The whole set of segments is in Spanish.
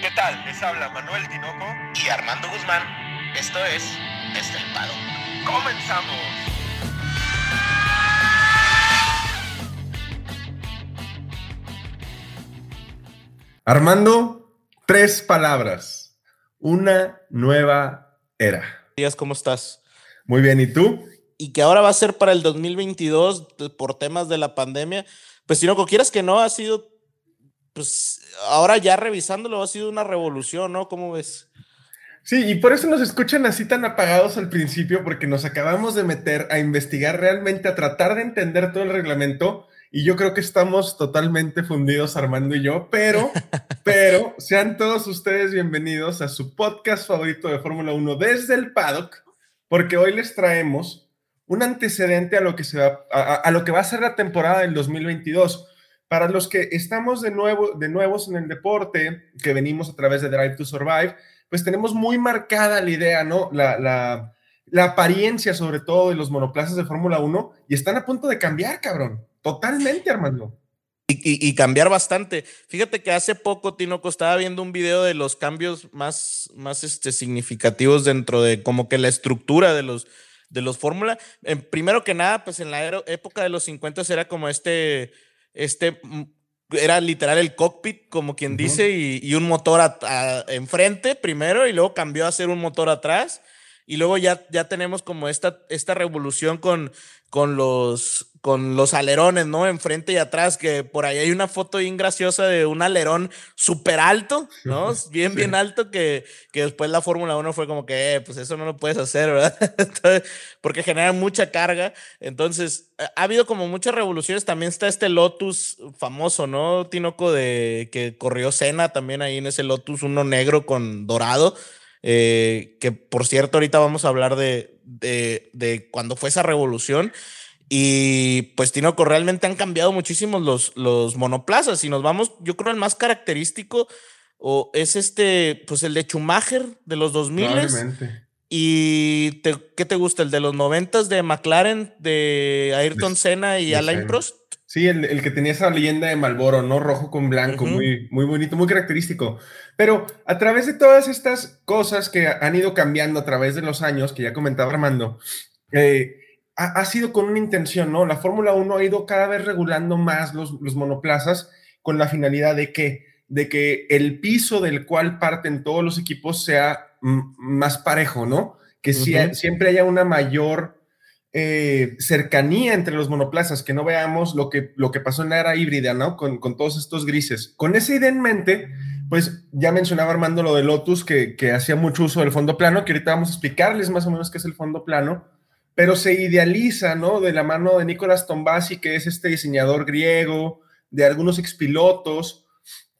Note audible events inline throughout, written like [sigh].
¿Qué tal? Les habla Manuel Tinoco y Armando Guzmán. Esto es Estelpado. ¡Comenzamos! Armando, tres palabras. Una nueva era. días, ¿cómo estás? Muy bien, ¿y tú? Y que ahora va a ser para el 2022 por temas de la pandemia. Pues si no, quieras que no, ha sido, pues ahora ya revisándolo, ha sido una revolución, ¿no? ¿Cómo ves? Sí, y por eso nos escuchan así tan apagados al principio, porque nos acabamos de meter a investigar realmente, a tratar de entender todo el reglamento, y yo creo que estamos totalmente fundidos Armando y yo, pero, [laughs] pero sean todos ustedes bienvenidos a su podcast favorito de Fórmula 1 desde el paddock, porque hoy les traemos un antecedente a lo que, se va, a, lo que va a ser la temporada del 2022. Para los que estamos de, nuevo, de nuevos en el deporte, que venimos a través de Drive to Survive, pues tenemos muy marcada la idea, ¿no? La, la, apariencia sobre todo de los monoplazas de Fórmula 1 y están a punto de cambiar, cabrón. Totalmente, Armando. Y, y, cambiar bastante. Fíjate que hace poco, Tinoco, estaba viendo un video de los cambios más, más este, significativos dentro de como que la estructura de los, de los Fórmula. primero que nada, pues en la época de los 50 era como este, este mm, era literal el cockpit, como quien dice, y, un motor enfrente primero y luego cambió a ser un motor atrás. Y luego ya, ya tenemos como esta, esta revolución con, con, los, con los alerones, ¿no? Enfrente y atrás, que por ahí hay una foto bien graciosa de un alerón súper alto, ¿no? [laughs] Bien, bien alto, que, que después la Fórmula 1 fue como que, eh, pues eso no lo puedes hacer, ¿verdad? [laughs] porque genera mucha carga. Entonces, ha habido como muchas revoluciones. También está este Lotus famoso, ¿no? Tinoco, de que corrió Cena también ahí en ese Lotus, uno negro con dorado. Eh, que por cierto ahorita vamos a hablar de, de, de, cuando fue esa revolución. Y pues Tinoco, realmente han cambiado muchísimo los, los monoplazas. Si nos vamos, yo creo el más característico o es este, pues el de Schumacher de los 2000. ¿Y qué te gusta? ¿El de los 90 de McLaren, de Ayrton Senna y Alain Prost? Sí, el, que tenía esa leyenda de Malboro, ¿no? Rojo con blanco, muy, muy bonito, muy característico. Pero a través de todas estas cosas que han ido cambiando a través de los años, que ya comentaba Armando, eh, ha, sido con una intención, ¿no? La Fórmula 1 ha ido cada vez regulando más los, los monoplazas con la finalidad de que, de que el piso del cual parten todos los equipos sea más parejo, ¿no? Que siempre haya una mayor eh, cercanía entre los monoplazas, que no veamos lo que, lo que pasó en la era híbrida, ¿no? Con, todos estos grises. Con esa idea en mente, pues ya mencionaba Armando lo de Lotus, que, hacía mucho uso del fondo plano, que ahorita vamos a explicarles más o menos qué es el fondo plano, pero se idealiza, ¿no? De la mano de Nicolás Tombasi, que es este diseñador griego, de algunos expilotos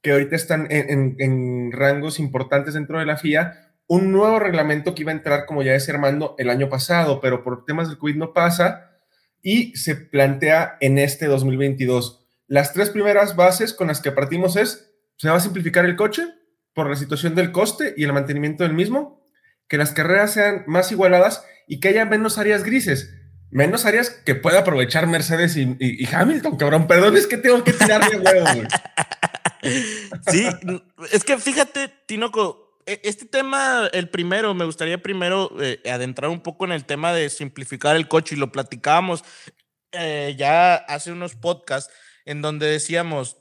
que ahorita están en rangos importantes dentro de la FIA, un nuevo reglamento que iba a entrar, como ya decía Armando, el año pasado, pero por temas del COVID no pasa y se plantea en este 2022. Las tres primeras bases con las que partimos es, se va a simplificar el coche por la situación del coste y el mantenimiento del mismo, que las carreras sean más igualadas y que haya menos áreas grises, menos áreas que pueda aprovechar Mercedes y, Hamilton, cabrón. Perdón, es que tengo que tirarme huevo, [laughs] Sí, es que fíjate, Tinoco, este tema, el primero, me gustaría primero eh, adentrar un poco en el tema de simplificar el coche y lo platicábamos eh, ya hace unos podcasts en donde decíamos,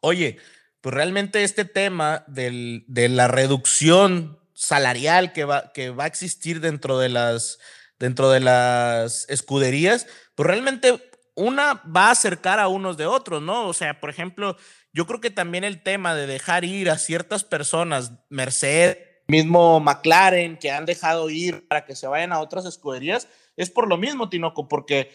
oye, pues realmente este tema del, de la reducción salarial que va, que va a existir dentro de las dentro de las escuderías, pues realmente una va a acercar a unos de otros, ¿no? O sea, por ejemplo, yo creo que también el tema de dejar ir a ciertas personas, Mercedes, mismo McLaren, que han dejado ir para que se vayan a otras escuderías, es por lo mismo, Tinoco, porque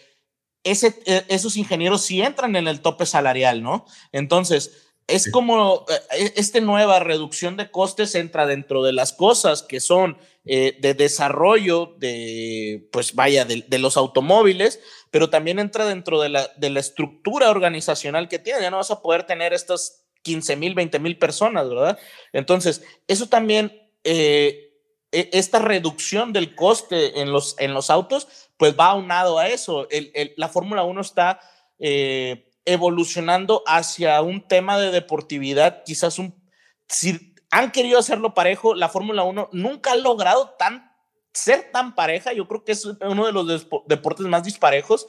ese, e, esos ingenieros sí entran en el tope salarial, ¿no? Entonces, es como e, e, esta nueva reducción de costes entra dentro de las cosas que son eh, de desarrollo de, pues vaya, de, de, los automóviles, pero también entra dentro de la, de la estructura organizacional que tiene. Ya no vas a poder tener estas 15 mil, 20 mil personas, ¿verdad? Entonces, eso también, eh, e, esta reducción del coste en los, en los autos, pues va aunado a eso. El, el, la Fórmula 1 está eh, evolucionando hacia un tema de deportividad, quizás un, han querido hacerlo parejo. La Fórmula 1 nunca ha logrado tan, ser tan pareja. Yo creo que es uno de los deportes más disparejos.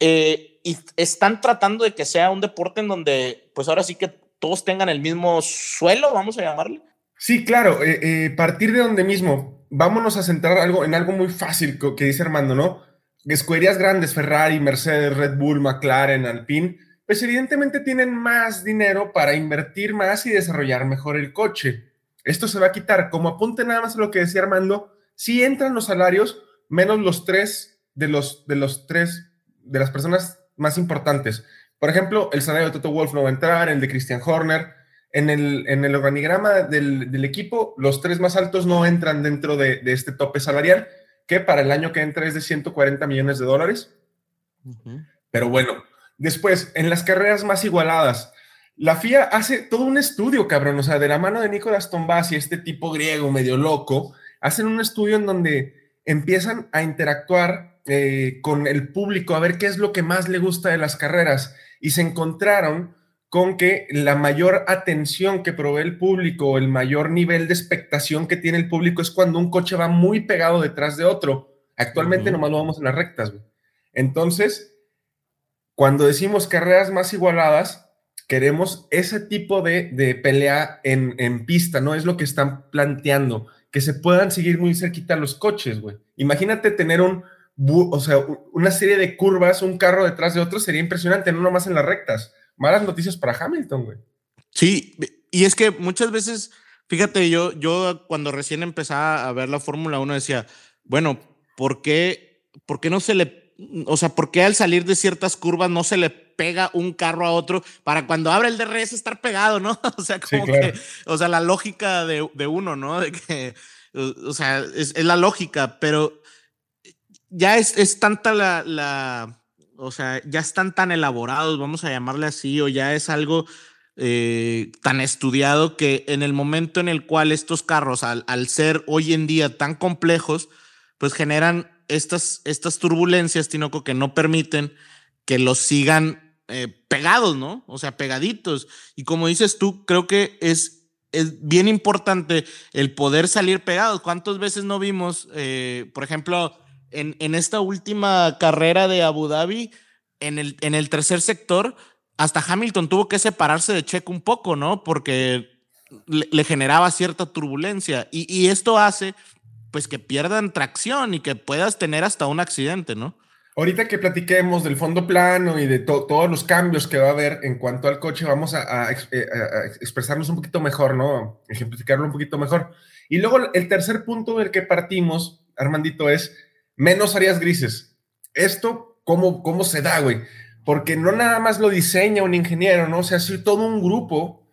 Eh, y están tratando de que sea un deporte en donde, pues ahora sí que todos tengan el mismo suelo, vamos a llamarle. Sí, claro, eh, eh, partir de donde mismo, vámonos a centrar algo, en algo muy fácil que, dice Armando, ¿no? Escuderías grandes, Ferrari, Mercedes, Red Bull, McLaren, Alpine, pues evidentemente tienen más dinero para invertir más y desarrollar mejor el coche. Esto se va a quitar. Como apunte nada más a lo que decía Armando, sí entran los salarios menos los tres de los, de los tres, de las personas más importantes. Por ejemplo, el salario de Toto Wolf no va a entrar, el de Christian Horner. En el, en el organigrama del, equipo, los tres más altos no entran dentro de, este tope salarial, que para el año que entra es de 140 millones de dólares. Pero bueno, Después, en las carreras más igualadas, la FIA hace todo un estudio, cabrón, o sea, de la mano de Nicolás Tombasi, este tipo griego medio loco, hacen un estudio en donde empiezan a interactuar eh, con el público, a ver qué es lo que más le gusta de las carreras, y se encontraron con que la mayor atención que provee el público, el mayor nivel de expectación que tiene el público es cuando un coche va muy pegado detrás de otro. Actualmente nomás lo vamos en las rectas, güey. Entonces, cuando decimos carreras más igualadas, queremos ese tipo de, pelea en, pista, ¿no? Es lo que están planteando, que se puedan seguir muy cerquita los coches, güey. Imagínate tener un, o sea, una serie de curvas, un carro detrás de otro, sería impresionante, no nomás en las rectas. Malas noticias para Hamilton, güey. Sí, y es que muchas veces, fíjate, yo, yo cuando recién empezaba a ver la Fórmula 1 decía, bueno, ¿por qué, ¿por qué no se le o sea, ¿por qué al salir de ciertas curvas no se le pega un carro a otro para cuando abre el DRS estar pegado, ¿no? [laughs] O sea, como que, o sea, la lógica de, uno, ¿no? De que, o sea, es, la lógica, pero ya es, es tanta la, la, o sea, ya están tan elaborados, vamos a llamarle así, o ya es algo eh, tan estudiado que en el momento en el cual estos carros, al, ser hoy en día tan complejos, pues generan estas, estas turbulencias, Tinoco, que no permiten que los sigan eh, pegados, ¿no? O sea, pegaditos. Y como dices tú, creo que es, es bien importante el poder salir pegados. ¿Cuántas veces no vimos, eh, por ejemplo, en, en, esta última carrera de Abu Dhabi, en el, en el tercer sector, hasta Hamilton tuvo que separarse de Checo un poco, ¿no? Porque le, generaba cierta turbulencia. Y, y esto hace pues que pierdan tracción y que puedas tener hasta un accidente, ¿no? Ahorita que platiquemos del fondo plano y de todos los cambios que va a haber en cuanto al coche, vamos a, eh, expresarnos un poquito mejor, ¿no? Ejemplificarlo un poquito mejor. Y luego el tercer punto del que partimos, Armandito, es menos áreas grises. Esto, ¿cómo, cómo se da, güey? Porque no nada más lo diseña un ingeniero, ¿no? O sea, es todo un grupo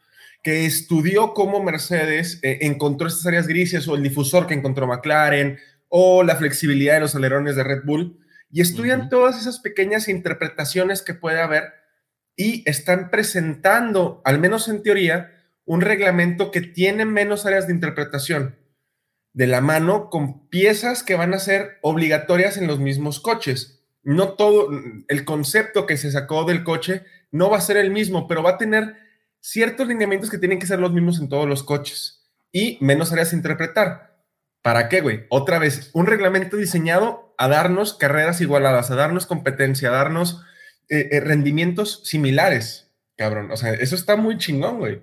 que estudió cómo Mercedes eh, encontró estas áreas grises o el difusor que encontró McLaren o la flexibilidad de los alerones de Red Bull y estudian todas esas pequeñas interpretaciones que puede haber y están presentando, al menos en teoría, un reglamento que tiene menos áreas de interpretación de la mano con piezas que van a ser obligatorias en los mismos coches. No todo, el concepto que se sacó del coche no va a ser el mismo, pero va a tener ciertos lineamientos que tienen que ser los mismos en todos los coches y menos áreas a interpretar. ¿Para qué, güey? Otra vez, un reglamento diseñado a darnos carreras igualadas, a darnos competencia, a darnos eh, eh, rendimientos similares, cabrón. O sea, eso está muy chingón, güey.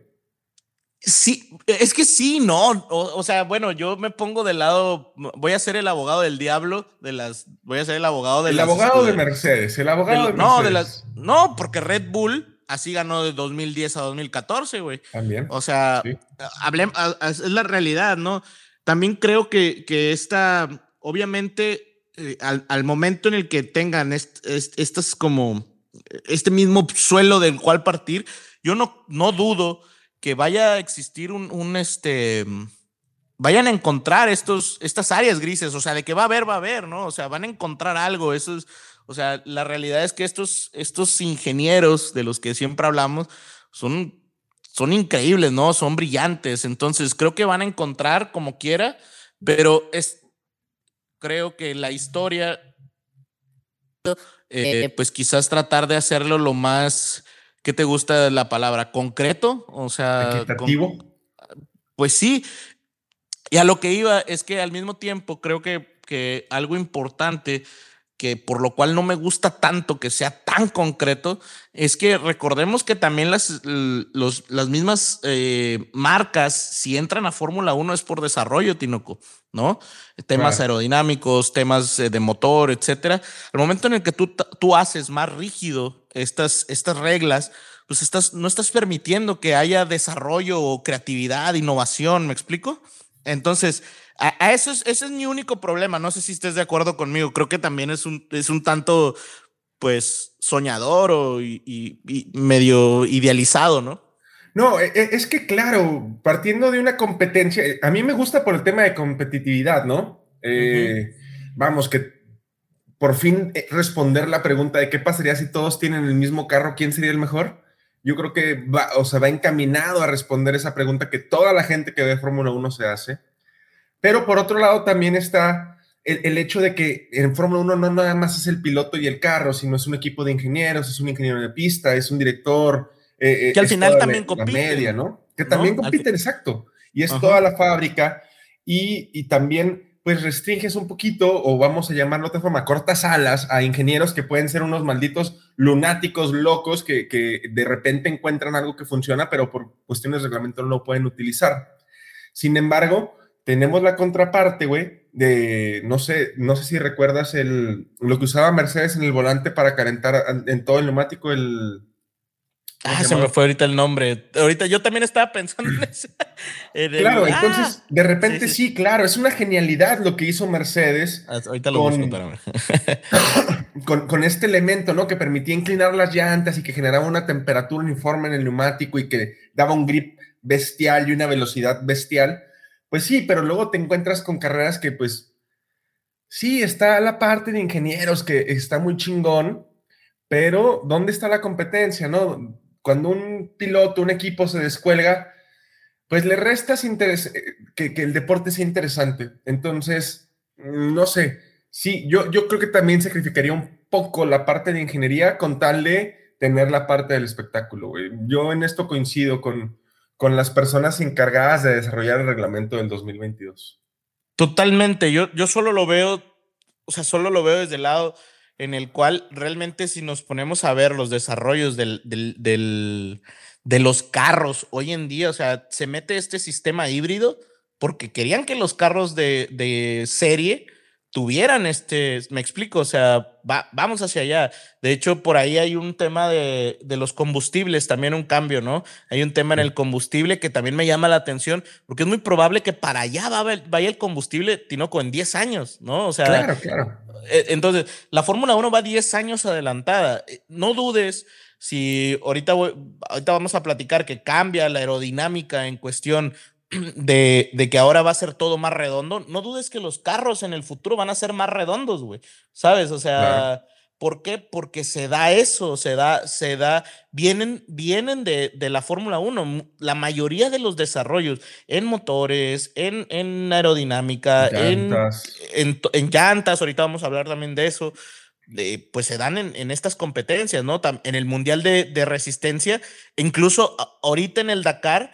Sí, es que sí, no. O, sea, bueno, yo me pongo del lado, voy a ser el abogado del diablo de las, voy a ser el abogado de el abogado de Mercedes, el abogado de, No, de las, no, porque Red Bull así ganó de 2010 a 2014, güey. También. O sea, es la realidad, ¿no? También creo que, que esta, obviamente, eh, al, momento en el que tengan estas como, este mismo suelo del cual partir, yo no, no dudo que vaya a existir un, este, vayan a encontrar estos, estas áreas grises, o sea, de que va a haber, va a haber, ¿no? O sea, van a encontrar algo, o sea, la realidad es que estos, estos ingenieros de los que siempre hablamos son, son increíbles, ¿no? Son brillantes. Entonces, creo que van a encontrar como quiera, pero es, creo que la historia, eh, pues quizás tratar de hacerlo lo más, ¿qué te gusta la palabra? ¿Concreto? O sea, equitativo. pues sí. Y a lo que iba es que al mismo tiempo creo que, que algo importante que por lo cual no me gusta tanto que sea tan concreto, es que recordemos que también las, los, las mismas eh, marcas, si entran a Fórmula 1 es por desarrollo, Tinoco, ¿no? Temas aerodinámicos, temas eh, de motor, etcétera. Al momento en el que tú, tú haces más rígido estas, estas reglas, pues estás, no estás permitiendo que haya desarrollo o creatividad, innovación, ¿me explico? Entonces, a, eso es, ese es mi único problema. No sé si estés de acuerdo conmigo. Creo que también es un, es un tanto, pues, soñador o y, medio idealizado, ¿no? No, e, e, es que claro, partiendo de una competencia, a mí me gusta por el tema de competitividad, ¿no? Eh, vamos, que por fin eh, responder la pregunta de qué pasaría si todos tienen el mismo carro, ¿quién sería el mejor? Yo creo que va, o sea, va encaminado a responder esa pregunta que toda la gente que ve Fórmula 1 se hace. Pero por otro lado también está el, hecho de que en Fórmula 1 no nada más es el piloto y el carro, sino es un equipo de ingenieros, es un ingeniero de pista, es un director. Eh, eh, que al final también compite. media, ¿no? Que también compite, exacto. Y es toda la fábrica y, y también pues restringes un poquito, o vamos a llamarlo de otra forma, cortas alas a ingenieros que pueden ser unos malditos lunáticos locos que, que, de repente encuentran algo que funciona, pero por cuestiones de reglamento no lo pueden utilizar. Sin embargo, tenemos la contraparte, güey, de, no sé, no sé si recuerdas el, lo que usaba Mercedes en el volante para calentar en todo el neumático, el... Ah, se, me fue ahorita el nombre. Ahorita yo también estaba pensando en eso. [laughs] claro, ah, entonces, de repente sí, claro, es una genialidad lo que hizo Mercedes. Ah, ahorita lo con, [coughs] con, con, este elemento, ¿no? Que permitía inclinar las llantas y que generaba una temperatura uniforme en el neumático y que daba un grip bestial y una velocidad bestial pues sí, pero luego te encuentras con carreras que pues sí, está la parte de ingenieros que está muy chingón, pero ¿dónde está la competencia, no? Cuando un piloto, un equipo se descuelga, pues le restas interés, eh, que, que, el deporte sea interesante. Entonces, no sé, sí, yo, yo creo que también sacrificaría un poco la parte de ingeniería con tal de tener la parte del espectáculo. Yo en esto coincido con, con las personas encargadas de desarrollar el reglamento del 2022. Totalmente, yo, yo solo lo veo, o sea, solo lo veo desde el lado en el cual realmente si nos ponemos a ver los desarrollos del, del, de los carros hoy en día, o sea, se mete este sistema híbrido porque querían que los carros de, de serie tuvieran este, me explico, o sea, va, vamos hacia allá. De hecho, por ahí hay un tema de, de, los combustibles, también un cambio, ¿no? Hay un tema en el combustible que también me llama la atención, porque es muy probable que para allá vaya el combustible, Tinoco, en 10 años, ¿no? O sea, claro, claro. Eh, entonces, la Fórmula 1 va 10 años adelantada. Eh, no dudes si ahorita, ahorita vamos a platicar que cambia la aerodinámica en cuestión de, de, que ahora va a ser todo más redondo, no dudes que los carros en el futuro van a ser más redondos, güey. ¿Sabes? O sea, ¿por qué? Porque se da eso, se da, se da, vienen, vienen de, de la Fórmula 1. La mayoría de los desarrollos en motores, en, en aerodinámica, En, en, en, llantas, ahorita vamos a hablar también de eso. De, pues se dan en, en, estas competencias, ¿no? En el Mundial de, de Resistencia, incluso ahorita en el Dakar,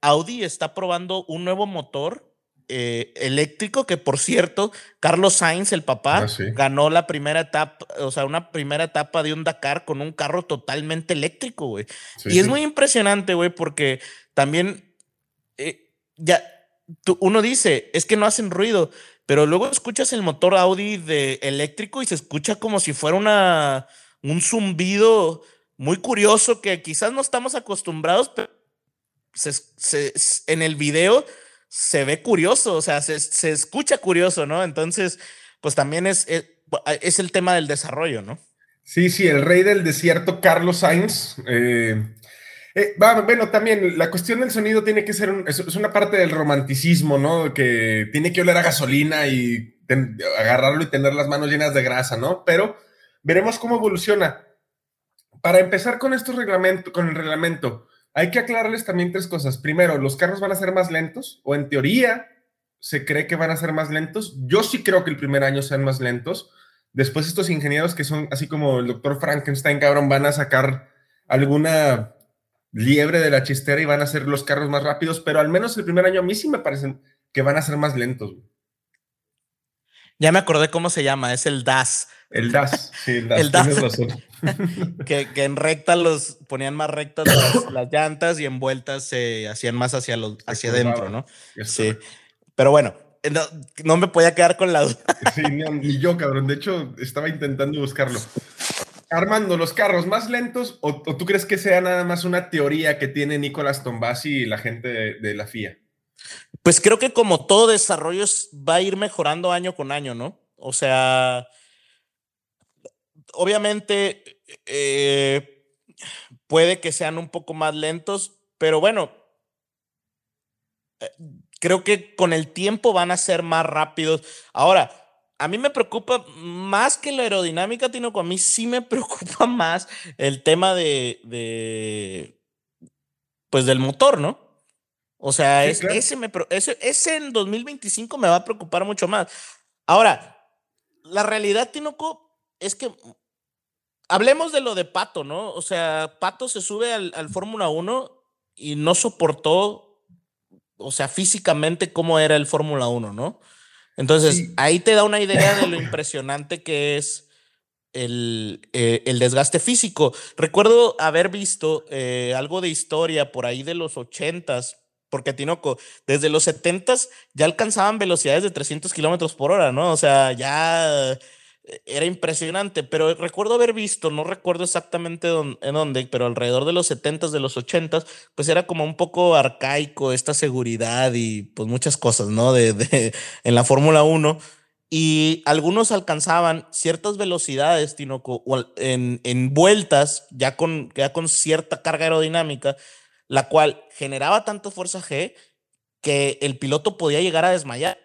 Audi está probando un nuevo motor eh, eléctrico que, por cierto, Carlos Sainz, el papá, ah, ganó la primera etapa, o sea, una primera etapa de un Dakar con un carro totalmente eléctrico, güey. y es muy impresionante, güey, porque también eh, ya uno dice, es que no hacen ruido, pero luego escuchas el motor Audi de eléctrico y se escucha como si fuera una, un zumbido muy curioso que quizás no estamos acostumbrados, pero se, en el video se ve curioso, o sea, se, se, escucha curioso, ¿no? Entonces, pues también es, eh, es, el tema del desarrollo, ¿no? Sí, sí, el rey del desierto, Carlos Sainz. Eh, eh, bueno, también la cuestión del sonido tiene que ser, es, una parte del romanticismo, ¿no? Que tiene que oler a gasolina y agarrarlo y tener las manos llenas de grasa, ¿no? Pero veremos cómo evoluciona. Para empezar con estos reglamentos, con el reglamento, hay que aclararles también tres cosas. Primero, los carros van a ser más lentos, o en teoría se cree que van a ser más lentos. Yo sí creo que el primer año sean más lentos. Después estos ingenieros que son así como el doctor Frankenstein, cabrón, van a sacar alguna liebre de la chistera y van a ser los carros más rápidos, pero al menos el primer año a mí sí me parecen que van a ser más lentos. Ya me acordé cómo se llama, es el DAS. El DAS, sí, el DAS. [laughs] que, en recta los ponían más rectas [coughs] las, llantas y en vueltas se hacían más hacia, los, hacia adentro, ¿no? Sí. Pero bueno, no, me podía quedar con la duda. Sí, ni, yo, cabrón. De hecho, estaba intentando buscarlo. Armando, ¿los carros más lentos o, tú crees que sea nada más una teoría que tiene Nicolás Tombasi y la gente de, la FIA? Pues creo que como todo desarrollo va a ir mejorando año con año, ¿no? O sea, obviamente eh, puede que sean un poco más lentos, pero bueno, eh, creo que con el tiempo van a ser más rápidos. Ahora, a mí me preocupa más que la aerodinámica, Tino, a mí sí me [laughs] preocupa más el tema de, pues del motor, ¿no? O sea, ese, me, ese, ese, en 2025 me va a preocupar mucho más. Ahora, la realidad, Tinoco, es que hablemos de lo de Pato, ¿no? O sea, Pato se sube al, al Fórmula 1 y no soportó, o sea, físicamente cómo era el Fórmula 1, ¿no? Entonces, ahí te da una idea de lo [laughs] impresionante que es el, eh, el desgaste físico. Recuerdo haber visto eh, algo de historia por ahí de los ochentas, porque Tinoco, desde los setentas ya alcanzaban velocidades de 300 kilómetros por hora, ¿no? O sea, ya era impresionante, pero recuerdo haber visto, no recuerdo exactamente en dónde, pero alrededor de los 70s, de los 80s, pues era como un poco arcaico esta seguridad y pues muchas cosas, ¿no? De, de [laughs] en la Fórmula 1. Y algunos alcanzaban ciertas velocidades, Tinoco, en, en vueltas, ya con, ya con cierta carga aerodinámica, la cual generaba tanto fuerza G que el piloto podía llegar a desmayar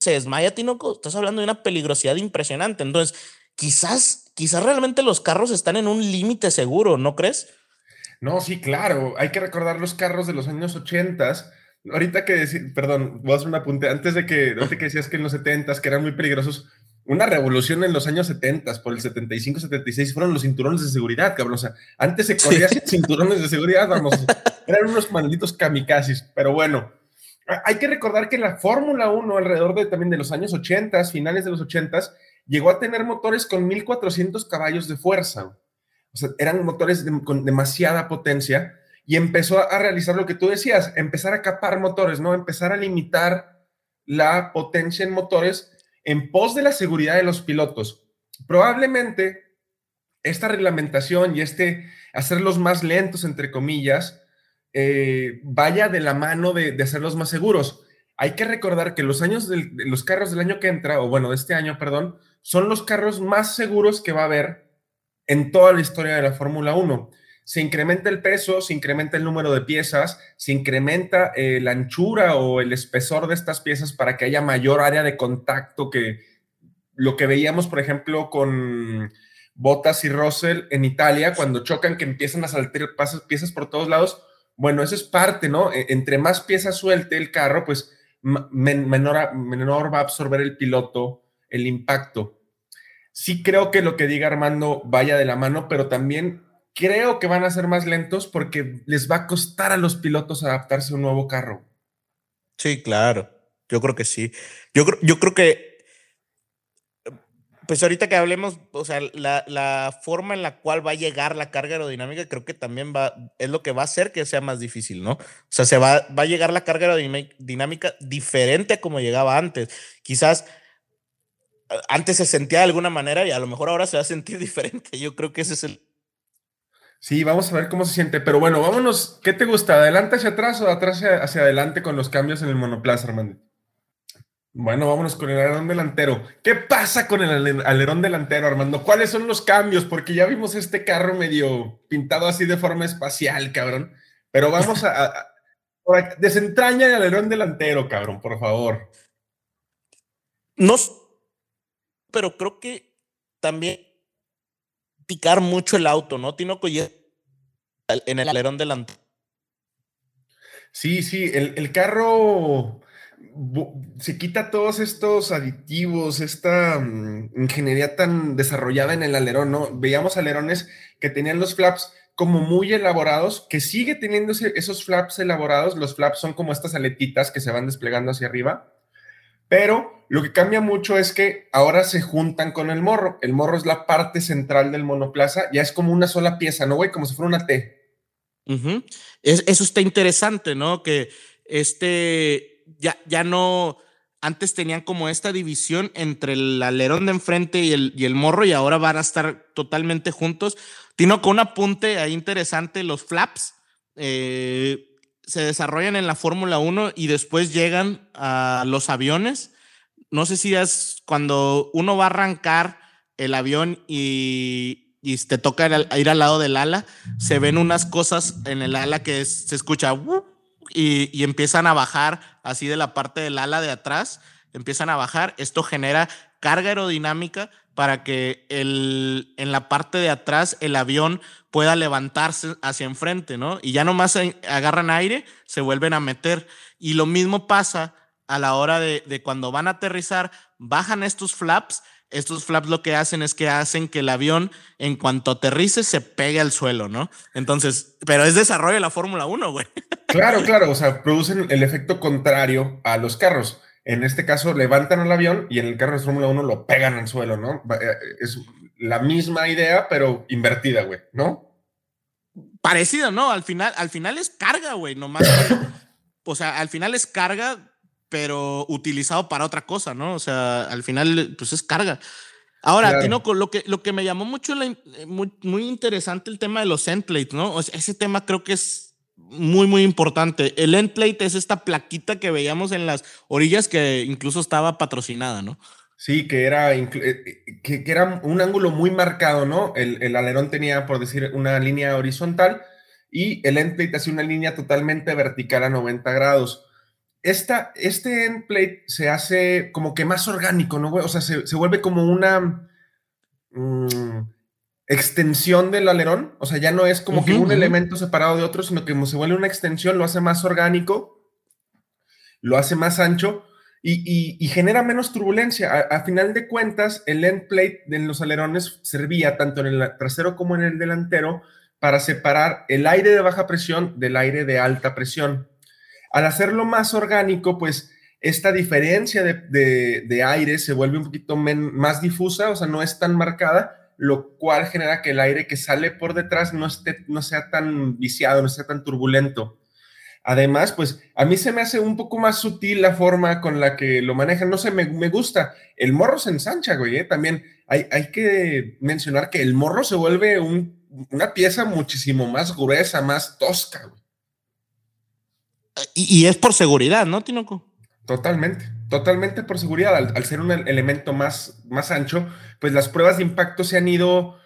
se desmaya, Tinoco, estás hablando de una peligrosidad impresionante. Entonces, quizás, quizás realmente los carros están en un límite seguro, ¿no crees? No, sí, claro. Hay que recordar los carros de los años 80. Ahorita que perdón, voy a hacer un apunte. Antes de que, que decías que en los 70 que eran muy peligrosos, una revolución en los años 70, por el 75, 76, fueron los cinturones de seguridad, cabrón. O sea, antes se corría sin [laughs] cinturones de seguridad, vamos. Eran unos malditos kamikazes. Pero bueno, hay que recordar que la Fórmula 1 alrededor de también de los años 80, finales de los 80, llegó a tener motores con 1400 caballos de fuerza. O sea, eran motores con demasiada potencia y empezó a realizar lo que tú decías, empezar a capar motores, ¿no? Empezar a limitar la potencia en motores en pos de la seguridad de los pilotos. Probablemente esta reglamentación y este hacerlos más lentos, entre comillas, eh, vaya de la mano de, hacerlos más seguros. Hay que recordar que los años de los carros del año que entra, o bueno, de este año, perdón, son los carros más seguros que va a haber en toda la historia de la Fórmula 1. Se incrementa el peso, se incrementa el número de piezas, se incrementa eh, la anchura o el espesor de estas piezas para que haya mayor área de contacto que lo que veíamos, por ejemplo, con Bottas y Russell en Italia, cuando chocan, que empiezan a saltar piezas por todos lados bueno, eso es parte, ¿no? E, entre más piezas suelte el carro, pues menor, menor va a absorber el piloto el impacto. Sí creo que lo que diga Armando vaya de la mano, pero también creo que van a ser más lentos porque les va a costar a los pilotos adaptarse a un nuevo carro. Sí, claro. Yo creo que sí. Yo, yo creo que pues ahorita que hablemos, o sea, la, forma en la cual va a llegar la carga aerodinámica, creo que también va, es lo que va a hacer que sea más difícil, ¿no? O sea, se va, va a llegar la carga aerodinámica diferente a como llegaba antes. Quizás antes se sentía de alguna manera y a lo mejor ahora se va a sentir [laughs] diferente. Yo creo que ese es el... Sí, vamos a ver cómo se siente. Pero bueno, vámonos. ¿Qué te gusta? ¿Adelante hacia atrás o atrás hacia, adelante con los cambios en el monoplaza, Armando? Bueno, vámonos con el alerón delantero. ¿Qué pasa con el alerón delantero, Armando? ¿Cuáles son los cambios? Porque ya vimos este carro medio pintado así de forma espacial, cabrón. Pero vamos a, desentraña el alerón delantero, cabrón, por favor. No, pero creo que también picar mucho el auto, ¿no? Tino en el alerón delantero. Sí, sí, el, el carro se quita todos estos aditivos, esta mm, ingeniería tan desarrollada en el alerón, ¿no? Veíamos alerones que tenían los flaps como muy elaborados, que sigue teniendo esos flaps elaborados. Los flaps son como estas aletitas que se van desplegando hacia arriba. Pero lo que cambia mucho es que ahora se juntan con el morro. El morro es la parte central del monoplaza, ya es como una sola pieza, ¿no, güey? Como si fuera una T. eso está interesante, ¿no? Que este ya, ya no. Antes tenían como esta división entre el alerón de enfrente y el, y el morro, y ahora van a estar totalmente juntos. Tino, con un apunte ahí interesante, los flaps eh, se desarrollan en la Fórmula 1 y después llegan a los aviones. No sé si es cuando uno va a arrancar el avión y, y te toca ir al lado del ala, se ven unas cosas en el ala que se escucha y, y empiezan a bajar así de la parte del ala de atrás, empiezan a bajar. Esto genera carga aerodinámica para que el, en la parte de atrás el avión pueda levantarse hacia enfrente, ¿no? Y ya nomás agarran aire, se vuelven a meter. Y lo mismo pasa a la hora de, de cuando van a aterrizar, bajan estos flaps. Estos flaps lo que hacen es que hacen que el avión, en cuanto aterrice, se pegue al suelo, ¿no? Entonces, pero es desarrollo de la Fórmula 1, güey. Claro, claro, o sea, producen el efecto contrario a los carros. En este caso, levantan el avión y en el carro de Fórmula 1 lo pegan al suelo, ¿no? Eh, es la misma idea, pero invertida, güey, ¿no? Parecida, ¿no? Al final, al final es carga, güey, nomás. o sea, al final es carga, pero utilizado para otra cosa, ¿no? O sea, al final, pues es carga. Ahora, Tinoco, lo que, lo que me llamó mucho, muy, muy interesante el tema de los endplates, ¿no? O sea, ese tema creo que es muy, muy importante. El end plate es esta plaquita que veíamos en las orillas que incluso estaba patrocinada, ¿no? Sí, que era, eh, que, era un ángulo muy marcado, ¿no? El, alerón tenía, por decir, una línea horizontal y el end plate hacía una línea totalmente vertical a 90 grados. Esta, este end plate se hace como que más orgánico, ¿no? O sea, se, vuelve como una... Mm, extensión del alerón, o sea, ya no es como que un elemento separado de otro, sino que como se vuelve una extensión, lo hace más orgánico, lo hace más ancho y, genera menos turbulencia. A, final de cuentas, el end plate de los alerones servía tanto en el trasero como en el delantero para separar el aire de baja presión del aire de alta presión. Al hacerlo más orgánico, pues esta diferencia de, aire se vuelve un poquito más difusa, o sea, no es tan marcada lo cual genera que el aire que sale por detrás no, esté, no sea tan viciado, no sea tan turbulento. Además, pues a mí se me hace un poco más sutil la forma con la que lo manejan. No sé, me, gusta. El morro se ensancha, güey. ¿eh? También hay, hay, que mencionar que el morro se vuelve una pieza muchísimo más gruesa, más tosca, güey. Y, y es por seguridad, ¿no, Tinoco? Totalmente, totalmente por seguridad. Al, ser un elemento más, más ancho, pues las pruebas de impacto se han ido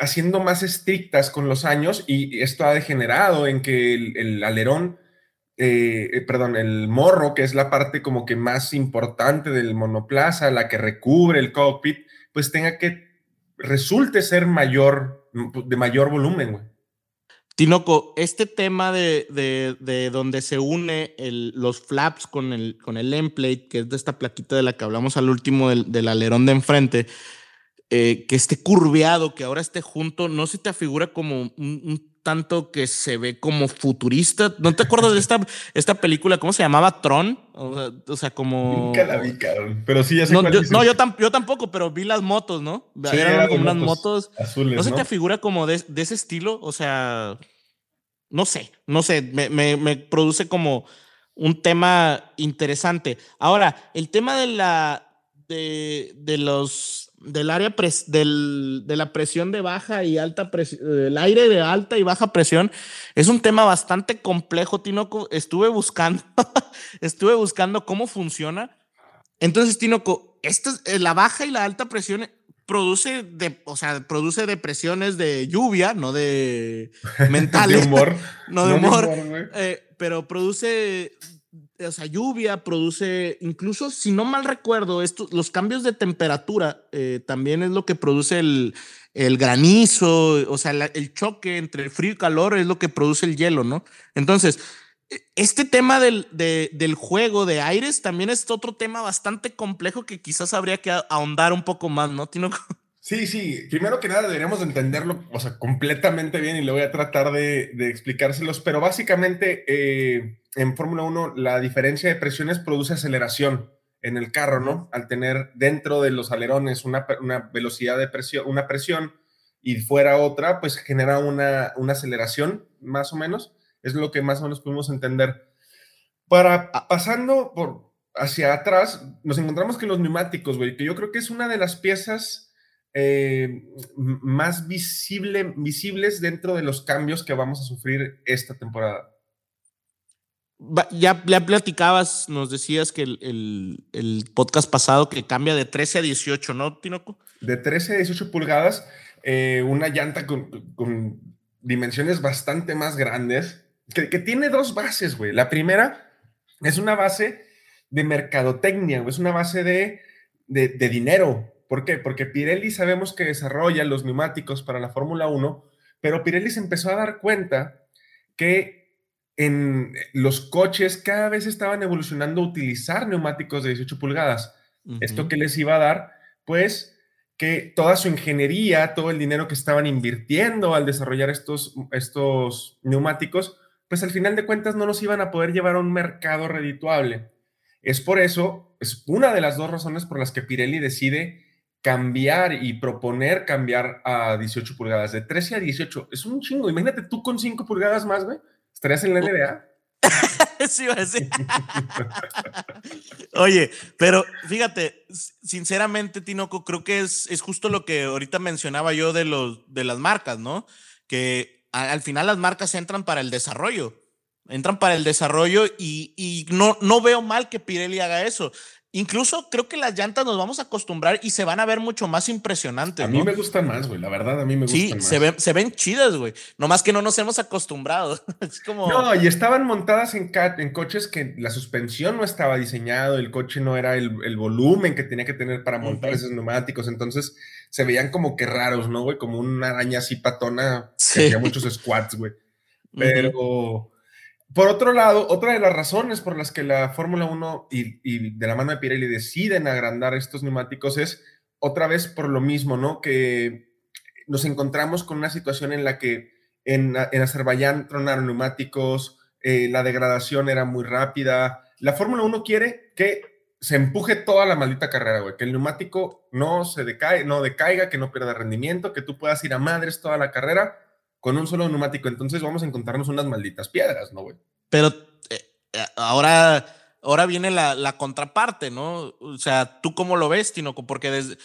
haciendo más estrictas con los años y esto ha degenerado en que el, alerón, eh, eh, perdón, el morro, que es la parte como que más importante del monoplaza, la que recubre el cockpit, pues tenga que resulte ser mayor, de mayor volumen, güey. Tinoco, este tema de, de, donde se une los flaps con el, con el emplate, que es de esta plaquita de la que hablamos al último del, alerón de enfrente, eh, que esté curveado, que ahora esté junto, ¿no se te afigura como un, tanto que se ve como futurista? ¿No te acuerdas de esta, esta película? ¿Cómo se llamaba? Tron. O sea, como. Nunca la vi, cabrón. Pero sí, ya sé No, yo, no yo, tampoco, pero vi las motos, ¿no? eran como unas motos, azules. ¿No se te afigura como de, de ese estilo? O sea no sé, no sé, me, produce como un tema interesante. Ahora, el tema de la de, de los del área del, de la presión de baja y alta presión, el aire de alta y baja presión, es un tema bastante complejo, Tinoco. Estuve buscando, [laughs] estuve buscando cómo funciona. Entonces, Tinoco, esta, eh, la baja y la alta presión produce, de, o sea, produce depresiones de lluvia, no de [laughs] mentales. [laughs] de humor. no de humor. Eh, pero produce, o sea, lluvia, produce, incluso si no mal recuerdo, esto, los cambios de temperatura eh, también es lo que produce el, el granizo, o sea, el choque entre el frío y calor es lo que produce el hielo, ¿no? Entonces, este tema del, del, juego de aires también es otro tema bastante complejo que quizás habría que ahondar un poco más, ¿no, Tino? Sí, sí, primero que nada deberíamos entenderlo, o sea, completamente bien y le voy a tratar de, explicárselos, pero básicamente eh, en Fórmula 1 la diferencia de presiones produce aceleración en el carro, ¿no? Al tener dentro de los alerones una, velocidad de presión, una presión y fuera otra, pues genera una, una aceleración, más o menos, es lo que más o menos pudimos entender. Para ah. pasando por hacia atrás, nos encontramos que los neumáticos, güey, que yo creo que es una de las piezas eh, más visible, visibles dentro de los cambios que vamos a sufrir esta temporada. Ya, ya platicabas, nos decías que el, podcast pasado que cambia de 13 a 18, ¿no, Tinoco? De 13 a 18 pulgadas, eh, una llanta con, dimensiones bastante más grandes, que, que tiene dos bases, güey. La primera es una base de mercadotecnia, es una base de, de, de dinero, ¿Por qué? Porque Pirelli sabemos que desarrolla los neumáticos para la Fórmula 1, pero Pirelli se empezó a dar cuenta que en los coches cada vez estaban evolucionando a utilizar neumáticos de 18 pulgadas. ¿Esto qué les iba a dar? Pues que toda su ingeniería, todo el dinero que estaban invirtiendo al desarrollar estos, estos neumáticos, pues al final de cuentas no los iban a poder llevar a un mercado redituable. Es por eso, es una de las dos razones por las que Pirelli decide cambiar y proponer cambiar a 18 pulgadas, de 13 a 18, es un chingo. Imagínate tú con 5 pulgadas más, güey, estarías en la NBA. [laughs] sí, a decir. Oye, pero fíjate, sinceramente, Tinoco, creo que es, es justo lo que ahorita mencionaba yo de, los, de las marcas, ¿no? Que al final las marcas entran para el desarrollo. Entran para el desarrollo y, y no, no veo mal que Pirelli haga eso. Incluso creo que las llantas nos vamos a acostumbrar y se van a ver mucho más impresionantes. A mí me gustan más, güey. La verdad, a mí me gustan más. Sí, se ven, se ven chidas, güey. Nomás que no nos hemos acostumbrado. [laughs] es como. No, y estaban montadas en, en coches que la suspensión no estaba diseñado, el coche no era el, el volumen que tenía que tener para montar esos neumáticos. Entonces se veían como que raros, ¿no, güey? Como una araña así patona que hacía muchos [laughs] squats, güey. Pero. Por otro lado, otra de las razones por las que la Fórmula 1 y, de la mano de Pirelli deciden agrandar estos neumáticos es otra vez por lo mismo, ¿no? Que nos encontramos con una situación en la que en, Azerbaiyán tronaron neumáticos, eh, la degradación era muy rápida. La Fórmula 1 quiere que se empuje toda la maldita carrera, güey, que el neumático no se decae, no decaiga, que no pierda rendimiento, que tú puedas ir a madres toda la carrera con un solo neumático. Entonces vamos a encontrarnos unas malditas piedras, ¿no, güey? Pero eh, eh, ahora, ahora viene la, contraparte, ¿no? O sea, ¿tú cómo lo ves, Tinoco? Porque desde,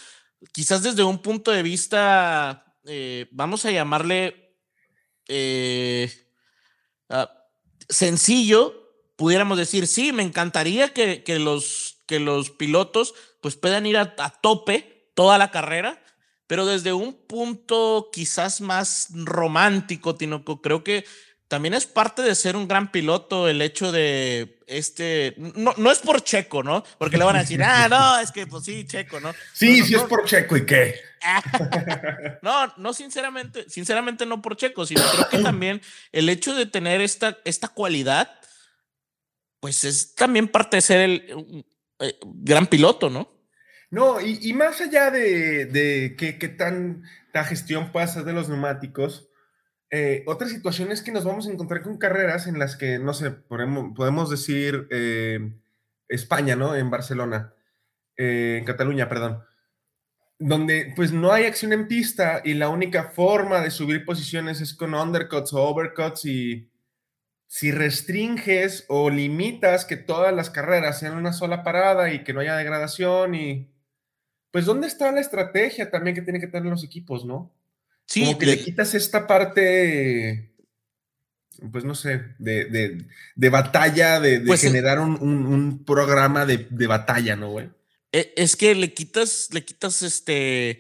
quizás desde un punto de vista, eh, vamos a llamarle ah, sencillo, pudiéramos decir, sí, me encantaría que, los, que los pilotos pues puedan ir a, a tope toda la carrera, pero desde un punto quizás más romántico, Tinoco, creo que también es parte de ser un gran piloto el hecho de este, no, no es por Checo, ¿no? Porque le van a decir, ah, no, es que pues sí, Checo, ¿no? Sí, sí es por Checo, ¿y qué? [laughs] no, no, sinceramente, sinceramente no por Checo, sino creo que también el hecho de tener esta, esta cualidad, pues es también parte de ser el eh, gran piloto, ¿no? No, y, más allá de, de qué, tan la gestión pasa de los neumáticos, eh, otra situación es que nos vamos a encontrar con carreras en las que, no sé, podemos, decir eh, España, ¿no? En Barcelona, eh, en Cataluña, perdón, donde pues no hay acción en pista y la única forma de subir posiciones es con undercuts o overcuts y si restringes o limitas que todas las carreras sean una sola parada y que no haya degradación y pues ¿dónde está la estrategia también que tienen que tener los equipos, no? Sí, Como que le, quitas esta parte, pues no sé, de, batalla, de, pues, eh generar un, programa de, batalla, ¿no, güey? E, es que le quitas, le quitas este,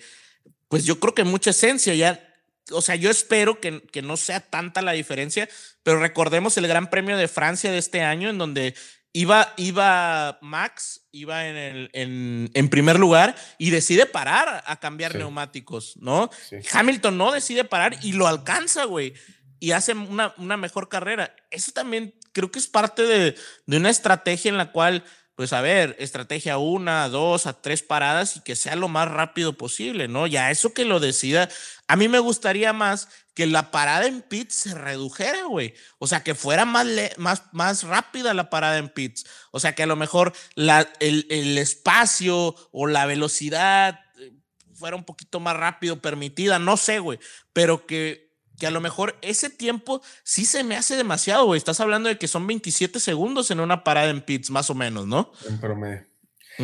pues yo creo que mucha esencia ya. O sea, yo espero que, que no sea tanta la diferencia, pero recordemos el Gran Premio de Francia de este año, en donde Iba, iba Max, iba en, el, en, en, primer lugar y decide parar a cambiar neumáticos, ¿no? Hamilton no decide parar y lo alcanza, güey, y hace una, una, mejor carrera. Eso también creo que es parte de, de una estrategia en la cual pues a ver, estrategia una, dos, a tres paradas y que sea lo más rápido posible, ¿no? Ya eso que lo decida. A mí me gustaría más que la parada en pits se redujera, güey. O sea, que fuera más, más, más rápida la parada en pits. O sea, que a lo mejor la, el, el espacio o la velocidad eh, fuera un poquito más rápido, permitida, no sé, güey. Pero que que a lo mejor ese tiempo sí se me hace demasiado, güey. Estás hablando de que son 27 segundos en una parada en pits, más o menos, ¿no? En promedio.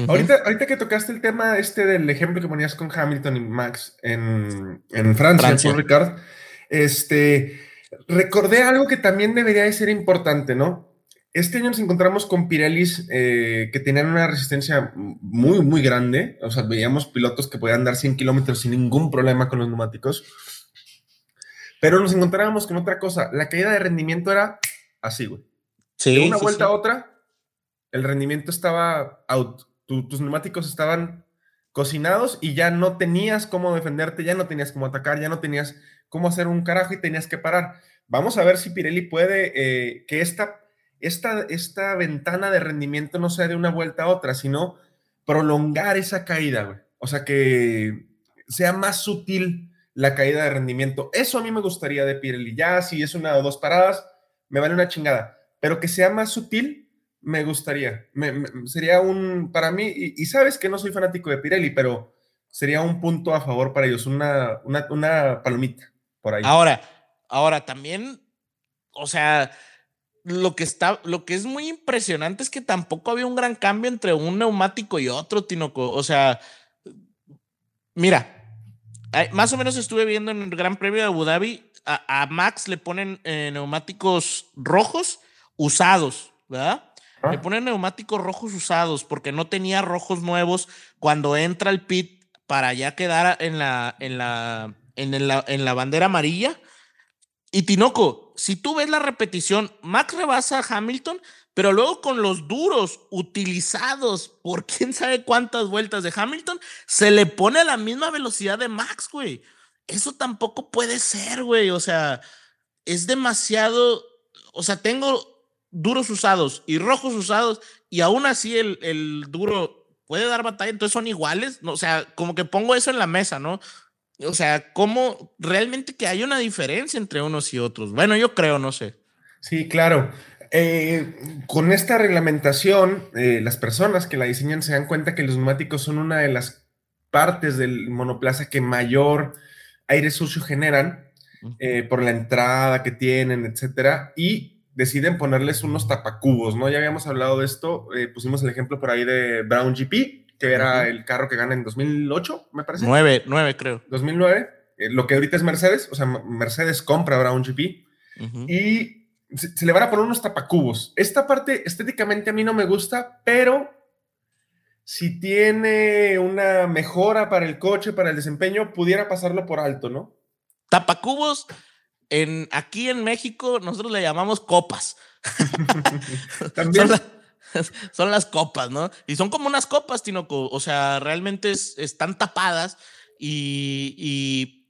ahorita, ahorita que tocaste el tema este del ejemplo que ponías con Hamilton y Max en, en Francia, Francia. Por Ricard, este, recordé algo que también debería de ser importante, ¿no? Este año nos encontramos con Pirellis eh, que tenían una resistencia muy, muy grande. O sea, veíamos pilotos que podían dar 100 kilómetros sin ningún problema con los neumáticos. Pero nos encontrábamos con otra cosa. La caída de rendimiento era así, güey. Sí. De una sí, vuelta sí. a otra, el rendimiento estaba out. Tu- tus neumáticos estaban cocinados y ya no tenías cómo defenderte, ya no tenías cómo atacar, ya no tenías cómo hacer un carajo y tenías que parar. Vamos a ver si Pirelli puede eh, que esta, esta, esta ventana de rendimiento no sea de una vuelta a otra, sino prolongar esa caída, güey. O sea, que sea más sutil la caída de rendimiento. Eso a mí me gustaría de Pirelli. Ya si es una o dos paradas, me vale una chingada. Pero que sea más sutil, me gustaría. Sería un, para mí, y, sabes que no soy fanático de Pirelli, pero sería un punto a favor para ellos, una, una, palomita por ahí. Ahora, ahora también, o sea, lo que está, lo que es muy impresionante es que tampoco había un gran cambio entre un neumático y otro, Tinoco. O sea, mira, más o menos estuve viendo en el Gran Premio de Abu Dhabi, a, a Max le ponen eh, neumáticos rojos usados, ¿verdad? Ah. Le ponen neumáticos rojos usados porque no tenía rojos nuevos cuando entra el pit para ya quedar en la, en la, en la, en la bandera amarilla. Y Tinoco, si tú ves la repetición, Max rebasa a Hamilton, pero luego con los duros utilizados por quién sabe cuántas vueltas de Hamilton, se le pone a la misma velocidad de Max, güey. Eso tampoco puede ser, güey. O sea, es demasiado. O sea, tengo duros usados y rojos usados, y aún así el, el duro puede dar batalla, entonces son iguales. O sea, como que pongo eso en la mesa, ¿no? O sea, ¿cómo realmente que hay una diferencia entre unos y otros? Bueno, yo creo, no sé. Sí, claro. Eh, con esta reglamentación, eh, las personas que la diseñan se dan cuenta que los neumáticos son una de las partes del monoplaza que mayor aire sucio generan eh, por la entrada que tienen, etcétera, y deciden ponerles unos tapacubos, ¿no? Ya habíamos hablado de esto, eh, pusimos el ejemplo por ahí de Brown GP, que era Ujú. el carro que gana en 2008, me parece. Nueve, nueve creo. 2009, eh, lo que ahorita es Mercedes, o sea, Mercedes compra Brown GP Ujú. y se, se le van a poner unos tapacubos. Esta parte estéticamente a mí no me gusta, pero si tiene una mejora para el coche, para el desempeño, pudiera pasarlo por alto, ¿no? Tapacubos, en, aquí en México nosotros le llamamos copas. [laughs] También, Son, la- son las copas, ¿no? Y son como unas copas, Tinoco. O sea, realmente es- están tapadas y, y